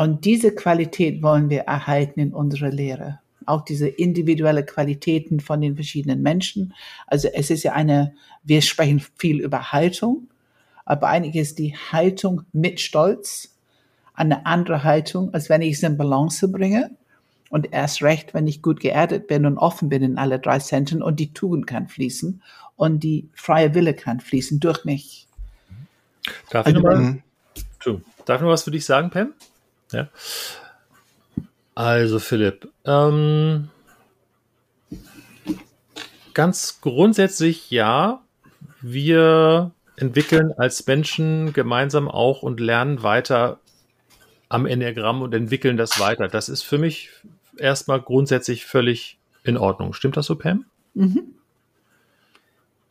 Und diese Qualität wollen wir erhalten in unserer Lehre auch diese individuelle Qualitäten von den verschiedenen Menschen. Also es ist ja eine, wir sprechen viel über Haltung, aber eigentlich ist die Haltung mit Stolz eine andere Haltung, als wenn ich es in Balance bringe. Und erst recht, wenn ich gut geerdet bin und offen bin in alle drei Zentren und die Tugend kann fließen und die freie Wille kann fließen durch mich. Darf ich, also, noch, mal, darf ich noch was für dich sagen, Pam? Ja. Also Philipp, ähm, ganz grundsätzlich ja, wir entwickeln als Menschen gemeinsam auch und lernen weiter am Enneagramm und entwickeln das weiter. Das ist für mich erstmal grundsätzlich völlig in Ordnung. Stimmt das so, Pam? Mhm.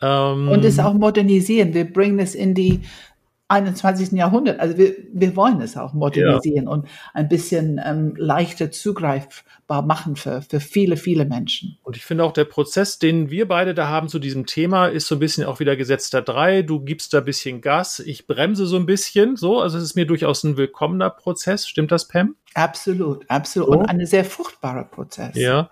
Ähm, und es auch modernisieren. Wir bringen es in die 21. Jahrhundert. Also wir, wir wollen es auch modernisieren ja. und ein bisschen ähm, leichter zugreifbar machen für, für viele, viele Menschen. Und ich finde auch der Prozess, den wir beide da haben zu diesem Thema, ist so ein bisschen auch wieder gesetzter drei. Du gibst da ein bisschen Gas, ich bremse so ein bisschen, so. Also es ist mir durchaus ein willkommener Prozess. Stimmt das, Pam? Absolut, absolut. So. Und ein sehr fruchtbarer Prozess. Ja.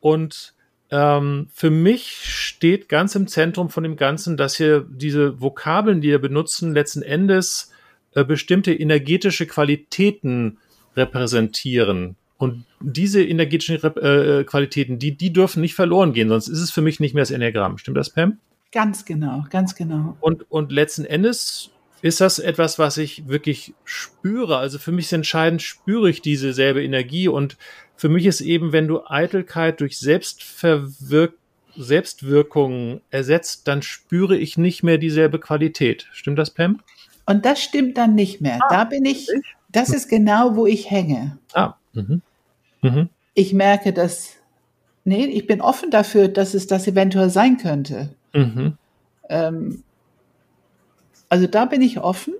Und ähm, für mich steht ganz im Zentrum von dem Ganzen, dass hier diese Vokabeln, die wir benutzen, letzten Endes äh, bestimmte energetische Qualitäten repräsentieren. Und diese energetischen äh, Qualitäten, die, die dürfen nicht verloren gehen, sonst ist es für mich nicht mehr das Enneagramm. Stimmt das, Pam? Ganz genau, ganz genau. Und, und letzten Endes ist das etwas, was ich wirklich spüre. Also für mich ist entscheidend, spüre ich diese selbe Energie und für mich ist eben, wenn du Eitelkeit durch Selbstverwirk Selbstwirkung ersetzt, dann spüre ich nicht mehr dieselbe Qualität. Stimmt das, Pam? Und das stimmt dann nicht mehr. Ah, da bin ich, das ist genau, wo ich hänge. Ah. Mhm. Mhm. Ich merke, dass, nee, ich bin offen dafür, dass es das eventuell sein könnte. Mhm. Ähm, also da bin ich offen.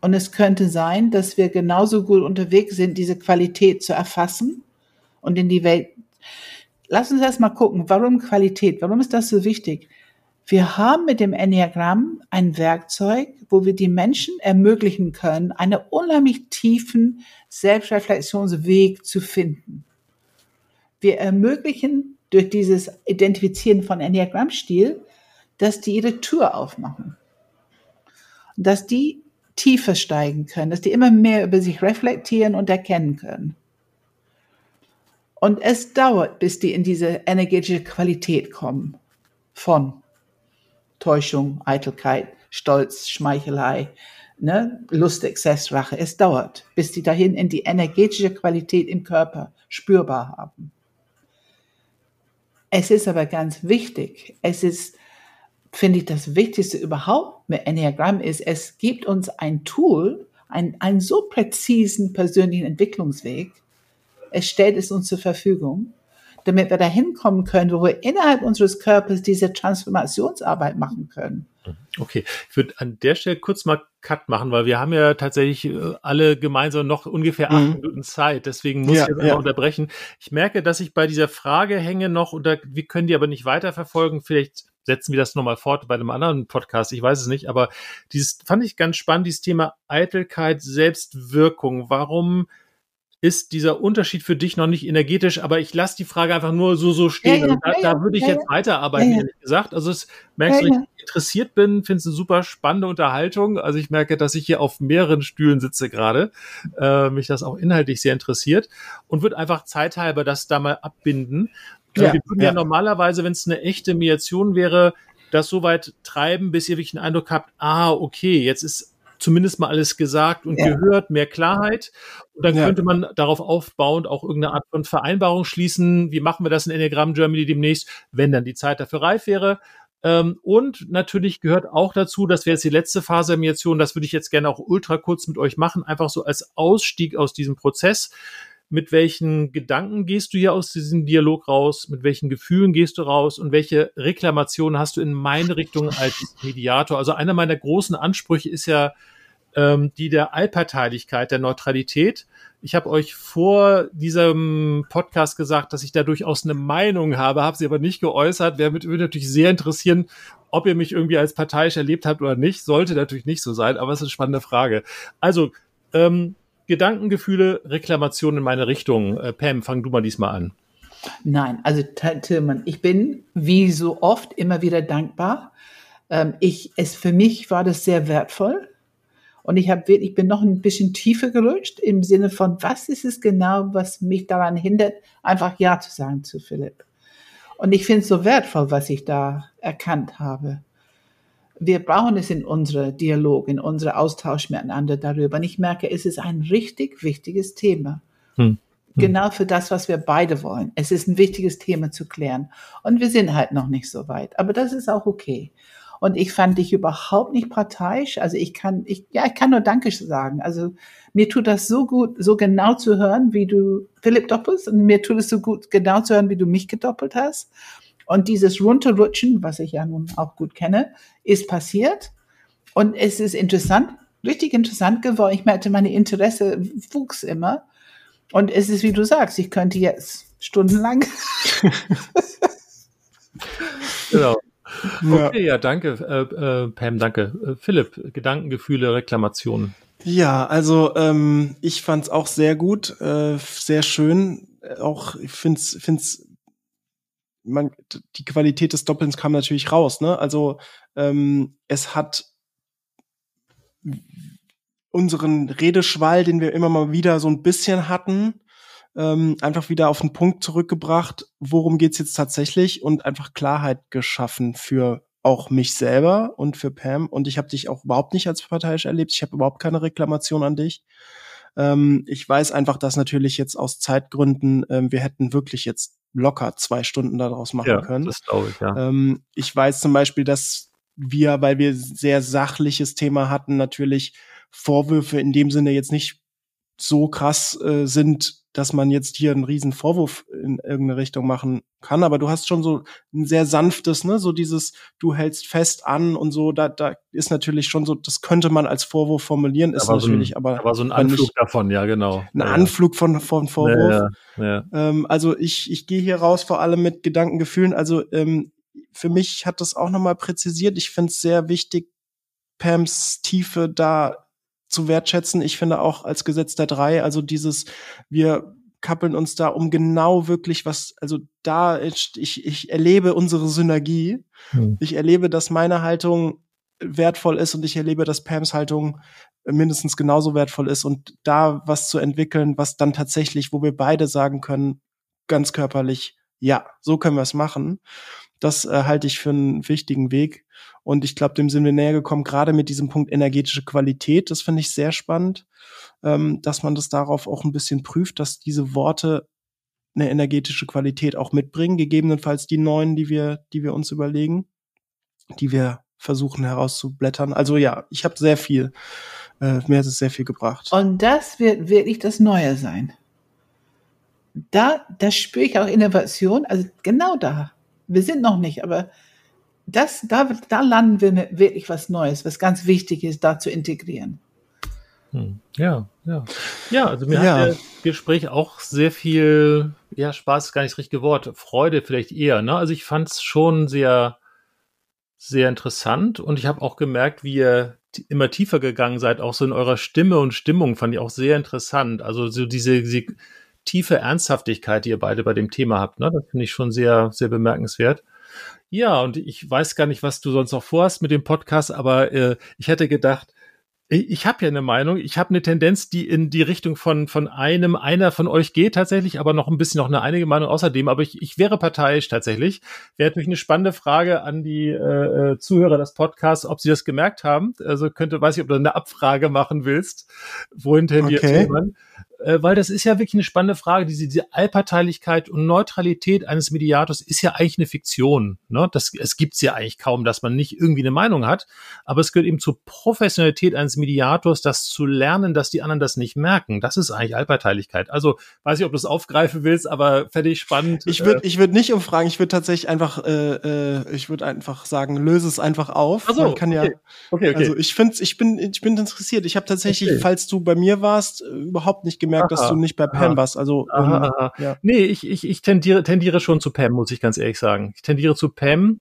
Und es könnte sein, dass wir genauso gut unterwegs sind, diese Qualität zu erfassen und in die Welt. Lass uns erst mal gucken, warum Qualität? Warum ist das so wichtig? Wir haben mit dem Enneagramm ein Werkzeug, wo wir die Menschen ermöglichen können, einen unheimlich tiefen Selbstreflexionsweg zu finden. Wir ermöglichen durch dieses Identifizieren von Enneagrammstil, dass die ihre Tür aufmachen. Dass die tiefer steigen können, dass die immer mehr über sich reflektieren und erkennen können. Und es dauert, bis die in diese energetische Qualität kommen von Täuschung, Eitelkeit, Stolz, Schmeichelei, ne, Lust, Exzess, Rache. Es dauert, bis die dahin in die energetische Qualität im Körper spürbar haben. Es ist aber ganz wichtig. Es ist, finde ich, das Wichtigste überhaupt mit Enneagramm ist, es gibt uns ein Tool, ein, einen so präzisen persönlichen Entwicklungsweg, es stellt es uns zur Verfügung, damit wir dahin kommen können, wo wir innerhalb unseres Körpers diese Transformationsarbeit machen können. Okay, ich würde an der Stelle kurz mal Cut machen, weil wir haben ja tatsächlich äh, alle gemeinsam noch ungefähr acht mhm. Minuten Zeit. Deswegen muss ja, ich jetzt ja. unterbrechen. Ich merke, dass ich bei dieser Frage hänge noch und da, wir können die aber nicht weiterverfolgen. Vielleicht setzen wir das nochmal fort bei einem anderen Podcast. Ich weiß es nicht, aber dieses fand ich ganz spannend, dieses Thema Eitelkeit, Selbstwirkung. Warum ist dieser Unterschied für dich noch nicht energetisch, aber ich lasse die Frage einfach nur so so stehen. Ja, ja, da, ja, da, würde ich jetzt weiterarbeiten, ehrlich gesagt. Also es merkst du, ich interessiert bin, finde es eine super spannende Unterhaltung. Also ich merke, dass ich hier auf mehreren Stühlen sitze gerade, äh, mich das auch inhaltlich sehr interessiert und würde einfach zeithalber das da mal abbinden. Ja, wir würden ja, normalerweise, wenn es eine echte Mediation wäre, das so weit treiben, bis ihr wirklich einen Eindruck habt, ah, okay, jetzt ist zumindest mal alles gesagt und ja. gehört, mehr Klarheit. Und dann ja. könnte man darauf aufbauend auch irgendeine Art von Vereinbarung schließen. Wie machen wir das in Enneagram Germany demnächst, wenn dann die Zeit dafür reif wäre? Ähm, und natürlich gehört auch dazu, das wäre jetzt die letzte Phase der Mediation, das würde ich jetzt gerne auch ultra kurz mit euch machen, einfach so als Ausstieg aus diesem Prozess. Mit welchen Gedanken gehst du hier aus diesem Dialog raus? Mit welchen Gefühlen gehst du raus? Und welche Reklamationen hast du in meine Richtung als Mediator? Also einer meiner großen Ansprüche ist ja, ähm, die der Allparteilichkeit, der Neutralität. Ich habe euch vor diesem Podcast gesagt, dass ich da durchaus eine Meinung habe, habe sie aber nicht geäußert. Wäre mich natürlich sehr interessieren, ob ihr mich irgendwie als parteiisch erlebt habt oder nicht. Sollte natürlich nicht so sein, aber es ist eine spannende Frage. Also, ähm, Gedankengefühle, Reklamationen in meine Richtung. Äh, Pam, fang du mal diesmal an. Nein, also Tillmann, ich bin wie so oft immer wieder dankbar. Ähm, ich, es, für mich war das sehr wertvoll, und ich habe wirklich, bin noch ein bisschen tiefer gerutscht im Sinne von, was ist es genau, was mich daran hindert, einfach Ja zu sagen zu Philipp. Und ich finde es so wertvoll, was ich da erkannt habe. Wir brauchen es in unserem Dialog, in unserem Austausch miteinander darüber. Und ich merke, es ist ein richtig wichtiges Thema. Hm. hm. Genau für das, was wir beide wollen. Es ist ein wichtiges Thema zu klären. Und wir sind halt noch nicht so weit. Aber das ist auch okay. Und ich fand dich überhaupt nicht parteiisch. Also ich kann, ich, ja, ich kann nur Danke sagen. Also mir tut das so gut, so genau zu hören, wie du Philipp doppelst. Und mir tut es so gut, genau zu hören, wie du mich gedoppelt hast. Und dieses Runterrutschen, was ich ja nun auch gut kenne, ist passiert. Und es ist interessant, richtig interessant geworden. Ich merkte, meine Interesse wuchs immer. Und es ist, wie du sagst, ich könnte jetzt stundenlang. genau. Okay, ja, danke, äh, äh, Pam, danke. Äh, Philipp, Gedanken, Gefühle, Reklamationen. Ja, also ähm, ich fand's auch sehr gut, äh, sehr schön. Auch ich find's, find's, man, die Qualität des Doppelns kam natürlich raus. Ne? Also ähm, es hat unseren Redeschwall, den wir immer mal wieder so ein bisschen hatten, ähm, einfach wieder auf den Punkt zurückgebracht, worum geht's jetzt tatsächlich und einfach Klarheit geschaffen für auch mich selber und für Pam. Und ich habe dich auch überhaupt nicht als parteiisch erlebt. Ich habe überhaupt keine Reklamation an dich. Ähm, ich weiß einfach, dass natürlich jetzt aus Zeitgründen ähm, wir hätten wirklich jetzt locker zwei Stunden daraus machen ja, können. Das glaube ich, ja. Ähm, ich weiß zum Beispiel, dass wir, weil wir sehr sachliches Thema hatten, natürlich Vorwürfe in dem Sinne jetzt nicht so krass äh, sind, dass man jetzt hier einen riesen Vorwurf in irgendeine Richtung machen kann, aber du hast schon so ein sehr sanftes, ne, so dieses, du hältst fest an und so, da, da ist natürlich schon so, das könnte man als Vorwurf formulieren, ist natürlich, so ein, aber. Aber so ein Anflug davon, ja, genau. Ein ja, Anflug von, von Vorwurf. Ja, ja, ähm, also ich, ich gehe hier raus vor allem mit Gedankengefühlen, also ähm, für mich hat das auch nochmal präzisiert, ich finde es sehr wichtig, Pams Tiefe da zu wertschätzen. Ich finde auch als Gesetz der drei, also dieses, wir kappeln uns da um genau wirklich was, also da, ich, ich erlebe unsere Synergie. Hm. Ich erlebe, dass meine Haltung wertvoll ist und ich erlebe, dass Pams Haltung mindestens genauso wertvoll ist und da was zu entwickeln, was dann tatsächlich, wo wir beide sagen können, ganz körperlich, ja, so können wir es machen. Das äh, halte ich für einen wichtigen Weg. Und ich glaube, dem sind wir näher gekommen, gerade mit diesem Punkt energetische Qualität. Das finde ich sehr spannend, ähm, dass man das darauf auch ein bisschen prüft, dass diese Worte eine energetische Qualität auch mitbringen, gegebenenfalls die neuen, die wir, die wir uns überlegen, die wir versuchen herauszublättern. Also ja, ich habe sehr viel, äh, mir hat es sehr viel gebracht. Und das wird wirklich das Neue sein. Da, da spüre ich auch Innovation, also genau da. Wir sind noch nicht, aber das, da, da landen wir mit wirklich was Neues, was ganz wichtig ist, da zu integrieren. Hm. Ja, ja. Ja, also mir ja. hat das Gespräch auch sehr viel, ja, Spaß ist gar nicht das richtige Wort, Freude vielleicht eher, ne? Also ich fand es schon sehr, sehr interessant und ich habe auch gemerkt, wie ihr immer tiefer gegangen seid, auch so in eurer Stimme und Stimmung fand ich auch sehr interessant. Also so diese, diese tiefe Ernsthaftigkeit, die ihr beide bei dem Thema habt, ne? Das finde ich schon sehr, sehr bemerkenswert. Ja, und ich weiß gar nicht, was du sonst noch vorhast mit dem Podcast, aber äh, ich hätte gedacht, Ich habe ja eine Meinung. Ich habe eine Tendenz, die in die Richtung von, von einem, einer von euch geht tatsächlich, aber noch ein bisschen noch eine einige Meinung außerdem. Aber ich, ich wäre parteiisch tatsächlich. Wäre natürlich eine spannende Frage an die äh, äh, Zuhörer des Podcasts, ob sie das gemerkt haben. Also könnte, weiß ich, ob du eine Abfrage machen willst. Wohin tendiert okay. jemand? Äh, weil das ist ja wirklich eine spannende Frage. Diese, diese Allparteilichkeit und Neutralität eines Mediators ist ja eigentlich eine Fiktion. Ne? Das, es gibt's ja eigentlich kaum, dass man nicht irgendwie eine Meinung hat. Aber es gehört eben zur Professionalität eines Mediators, das zu lernen, dass die anderen das nicht merken. Das ist eigentlich Allparteilichkeit. Also weiß ich, ob du es aufgreifen willst, aber fertig spannend. Ich würde, äh, ich würde nicht umfragen. Ich würde tatsächlich einfach, äh, äh, ich würde einfach sagen, löse es einfach auf. Ach so, man kann okay. ja. Okay, okay. Also ich finde, ich bin, ich bin interessiert. Ich habe tatsächlich, okay. falls du bei mir warst, überhaupt nicht gemerkt, aha, dass du nicht bei Pam aha, warst. Also aha, ähm. Ja. nee, ich, ich, ich tendiere, tendiere schon zu Pam, muss ich ganz ehrlich sagen. Ich tendiere zu Pam.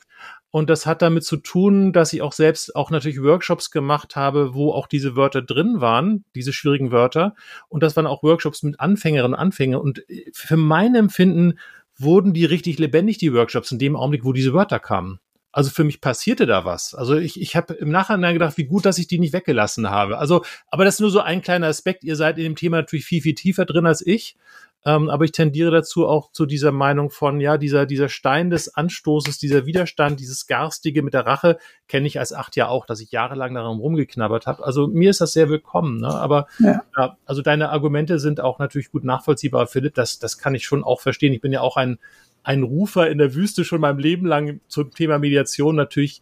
Und das hat damit zu tun, dass ich auch selbst auch natürlich Workshops gemacht habe, wo auch diese Wörter drin waren, diese schwierigen Wörter. Und das waren auch Workshops mit Anfängerinnen und Anfängern. Und äh, für mein Empfinden wurden die richtig lebendig, die Workshops, in dem Augenblick, wo diese Wörter kamen. Also für mich passierte da was. Also ich, ich habe im Nachhinein gedacht, wie gut, dass ich die nicht weggelassen habe. Also, aber das ist nur so ein kleiner Aspekt. Ihr seid in dem Thema natürlich viel, viel tiefer drin als ich. Ähm, aber ich tendiere dazu auch zu dieser Meinung von, ja, dieser, dieser Stein des Anstoßes, dieser Widerstand, dieses Garstige mit der Rache, kenne ich als acht ja auch, dass ich jahrelang daran rumgeknabbert habe. Also mir ist das sehr willkommen. Ne? Aber ja. ja. also deine Argumente sind auch natürlich gut nachvollziehbar, Philipp. Das, das kann ich schon auch verstehen. Ich bin ja auch ein ein Rufer in der Wüste schon mein Leben lang zum Thema Mediation natürlich,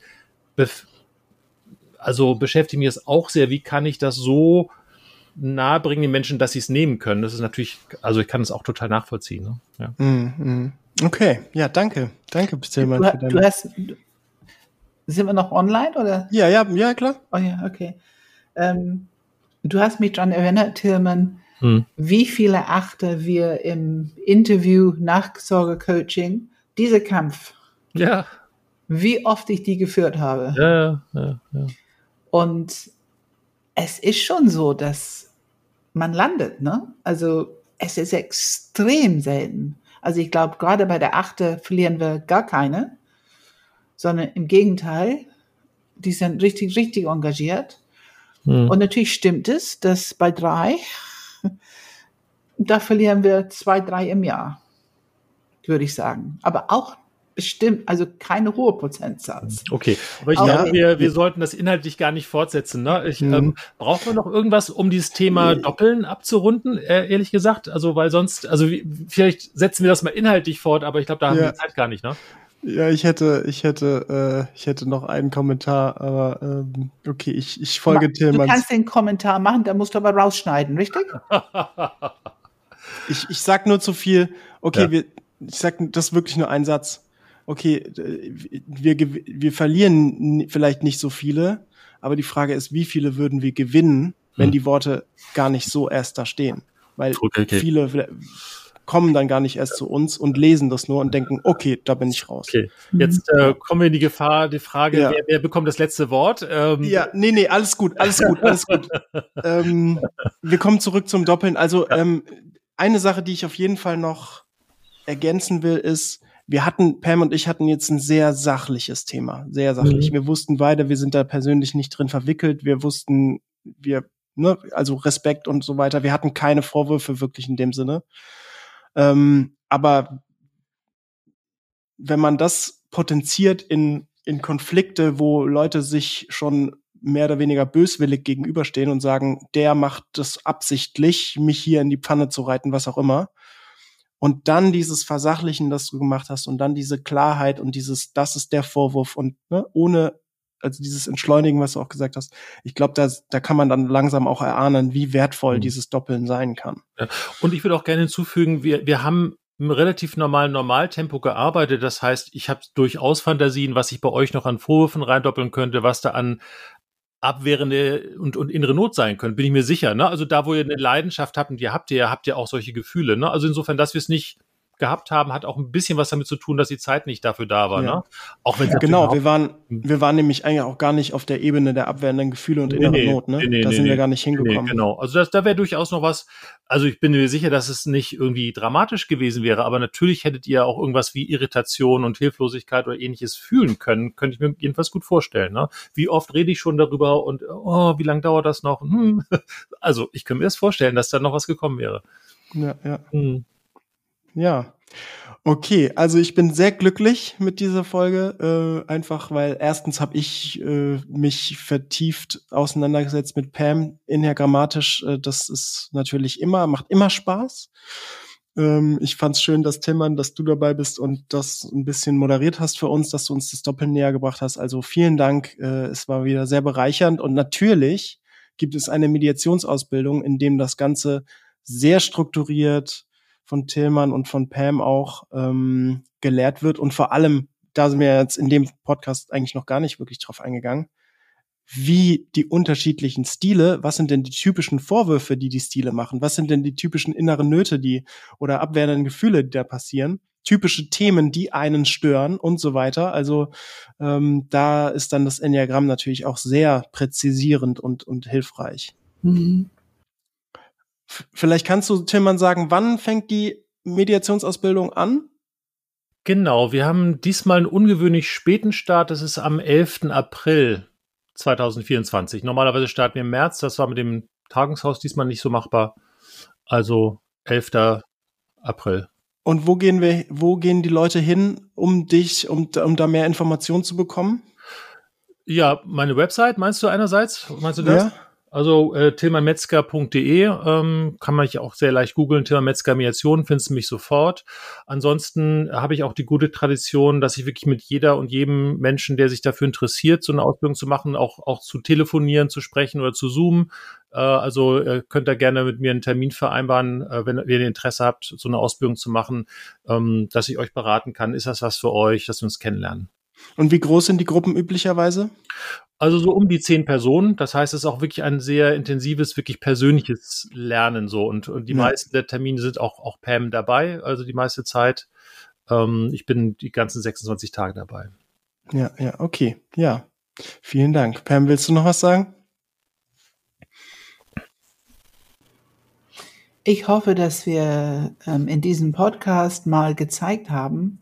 also beschäftigt mich das auch sehr, wie kann ich das so nahe bringen den Menschen, dass sie es nehmen können. Das ist natürlich, also ich kann es auch total nachvollziehen. Ne? Ja. Mm, Okay, ja, danke. Danke, Bistelmann. Du, du hast, sind wir noch online oder? Ja, ja, ja, klar. Oh ja, okay. Ähm, du hast mich daran erinnert, Tilman, hm. wie viele Achter wir im Interview Nachsorge-Coaching, diese Kampf, ja. wie oft ich die geführt habe. Ja, ja, ja. Und es ist schon so, dass man landet, ne? Also es ist extrem selten. Also ich glaube, gerade bei der Achte verlieren wir gar keine, sondern im Gegenteil, die sind richtig, richtig engagiert. Hm. Und natürlich stimmt es, dass bei drei da verlieren wir zwei, drei im Jahr, würde ich sagen. Aber auch bestimmt, also keine hohe Prozentsatz. Okay, aber ich glaube, wir, wir sollten das inhaltlich gar nicht fortsetzen. Ne? Ich, mhm. ähm, brauchen wir noch irgendwas, um dieses Thema Doppeln abzurunden, äh, ehrlich gesagt? Also, weil sonst, also wie, vielleicht setzen wir das mal inhaltlich fort, aber ich glaube, da haben ja. wir Zeit gar nicht, ne? Ja, ich hätte, ich hätte, äh, ich hätte noch einen Kommentar, aber ähm, okay, ich, ich folge Tillmanns. Du kannst den Kommentar machen, da musst du aber rausschneiden, richtig? ich, ich sag nur zu viel. Okay, ja. wir, ich sag, das ist wirklich nur ein Satz. Okay, wir, wir verlieren vielleicht nicht so viele, aber die Frage ist, wie viele würden wir gewinnen, wenn hm. die Worte gar nicht so erst da stehen? Weil okay, okay. viele kommen dann gar nicht erst zu uns und lesen das nur und denken, okay, da bin ich raus. Okay, jetzt äh, kommen wir in die Gefahr, die Frage, ja. wer, wer, bekommt das letzte Wort? Ähm. Ja, nee, nee, alles gut, alles gut, alles gut. ähm, wir kommen zurück zum Doppeln. Also ähm, eine Sache, die ich auf jeden Fall noch ergänzen will, ist, wir hatten, Pam und ich hatten jetzt ein sehr sachliches Thema, sehr sachlich. Mhm. Wir wussten beide, wir sind da persönlich nicht drin verwickelt. Wir wussten, wir, ne, also Respekt und so weiter. Wir hatten keine Vorwürfe wirklich in dem Sinne. Ähm, aber wenn man das potenziert in, in Konflikte, wo Leute sich schon mehr oder weniger böswillig gegenüberstehen und sagen, der macht das absichtlich, mich hier in die Pfanne zu reiten, was auch immer. Und dann dieses Versachlichen, das du gemacht hast, und dann diese Klarheit und dieses, das ist der Vorwurf und ne, ohne, also dieses Entschleunigen, was du auch gesagt hast, ich glaube, da, da kann man dann langsam auch erahnen, wie wertvoll mhm. dieses Doppeln sein kann. Ja. Und ich würde auch gerne hinzufügen, wir, wir haben im relativ normalen Normaltempo gearbeitet. Das heißt, ich habe durchaus Fantasien, was ich bei euch noch an Vorwürfen reindoppeln könnte, was da an abwehrende und, und innere Not sein können, bin ich mir sicher. Ne? Also da, wo ihr eine Leidenschaft habt und ihr habt ihr, habt ihr auch solche Gefühle. Ne? Also insofern, dass wir es nicht gehabt haben, hat auch ein bisschen was damit zu tun, dass die Zeit nicht dafür da war. Ja. Ne? Auch wenn ja, genau, wir waren, wir waren nämlich eigentlich auch gar nicht auf der Ebene der abwehrenden Gefühle und nee, inneren nee, Not. Ne? Nee, da sind wir gar nicht hingekommen. genau, also das, da wäre durchaus noch was. Also ich bin mir sicher, dass es nicht irgendwie dramatisch gewesen wäre, aber natürlich hättet ihr auch irgendwas wie Irritation und Hilflosigkeit oder ähnliches fühlen können. Könnte ich mir jedenfalls gut vorstellen. Ne? Wie oft rede ich schon darüber und oh, wie lange dauert das noch? Hm. Also ich könnte mir das vorstellen, dass da noch was gekommen wäre. Ja, ja. Hm. Ja. Okay, also ich bin sehr glücklich mit dieser Folge, äh, einfach weil erstens habe ich äh, mich vertieft auseinandergesetzt mit Pam inhergrammatisch. Äh, das ist natürlich immer, macht immer Spaß. Ähm, ich fand's schön, dass Tillmann, dass du dabei bist und das ein bisschen moderiert hast für uns, dass du uns das Doppel näher gebracht hast. Also vielen Dank. Äh, es war wieder sehr bereichernd und natürlich gibt es eine Mediationsausbildung, in dem das Ganze sehr strukturiert von Tillmann und von Pam auch ähm, gelehrt wird und vor allem, da sind wir jetzt in dem Podcast eigentlich noch gar nicht wirklich drauf eingegangen, wie die unterschiedlichen Stile, was sind denn die typischen Vorwürfe, die die Stile machen? Was sind denn die typischen inneren Nöte, die oder abwehrenden Gefühle, die da passieren? Typische Themen, die einen stören und so weiter. Also ähm, da ist dann das Enneagramm natürlich auch sehr präzisierend und, und hilfreich. Mhm. Vielleicht kannst du, Tillmann, sagen, wann fängt die Mediationsausbildung an? Genau, wir haben diesmal einen ungewöhnlich späten Start. Das ist am 11. April 2024. Normalerweise starten wir im März. Das war mit dem Tagungshaus diesmal nicht so machbar. Also 11. April. Und wo gehen wir, wo gehen die Leute hin, um dich, um, um da mehr Informationen zu bekommen? Ja, meine Website meinst du einerseits? Meinst du das? Ja. Also äh, tilmanmetzger.de ähm, kann man auch sehr leicht googeln. Tilman Metzger Mediation findest du mich sofort. Ansonsten habe ich auch die gute Tradition, dass ich wirklich mit jeder und jedem Menschen, der sich dafür interessiert, so eine Ausbildung zu machen, auch, auch zu telefonieren, zu sprechen oder zu zoomen. Äh, also äh, könnt ihr gerne mit mir einen Termin vereinbaren, äh, wenn, wenn ihr Interesse habt, so eine Ausbildung zu machen, ähm, dass ich euch beraten kann. Ist das was für euch, dass wir uns kennenlernen? Und wie groß sind die Gruppen üblicherweise? Also so um die zehn Personen. Das heißt, es ist auch wirklich ein sehr intensives, wirklich persönliches Lernen so. Und, und die ja. meisten der Termine sind auch, auch Pam dabei, also die meiste Zeit. Ähm, ich bin die ganzen 26 Tage dabei. Ja, ja, okay. Ja. Vielen Dank. Pam, willst du noch was sagen? Ich hoffe, dass wir ähm, in diesem Podcast mal gezeigt haben,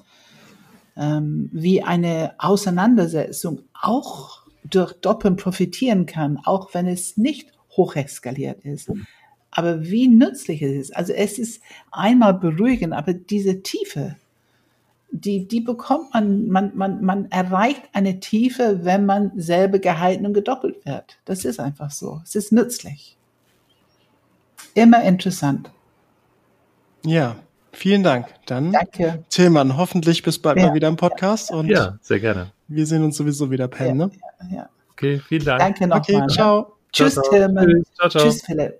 ähm, wie eine Auseinandersetzung auch durch Doppeln profitieren kann, auch wenn es nicht hocheskaliert ist. Aber wie nützlich es ist. Also es ist einmal beruhigend, aber diese Tiefe, die, die bekommt man, man, man, man erreicht eine Tiefe, wenn man selber gehalten und gedoppelt wird. Das ist einfach so. Es ist nützlich. Immer interessant. Ja, vielen Dank. Dann, Danke. Tillmann, hoffentlich bis bald ja, mal wieder im Podcast. Und ja, sehr gerne. Wir sehen uns sowieso wieder, Pam, ja, ne? Ja, Okay, vielen Dank. Danke nochmal. Okay, ciao. Tschüss, ciao, ciao. Tschüss, ciao, ciao. Tschüss, Philipp.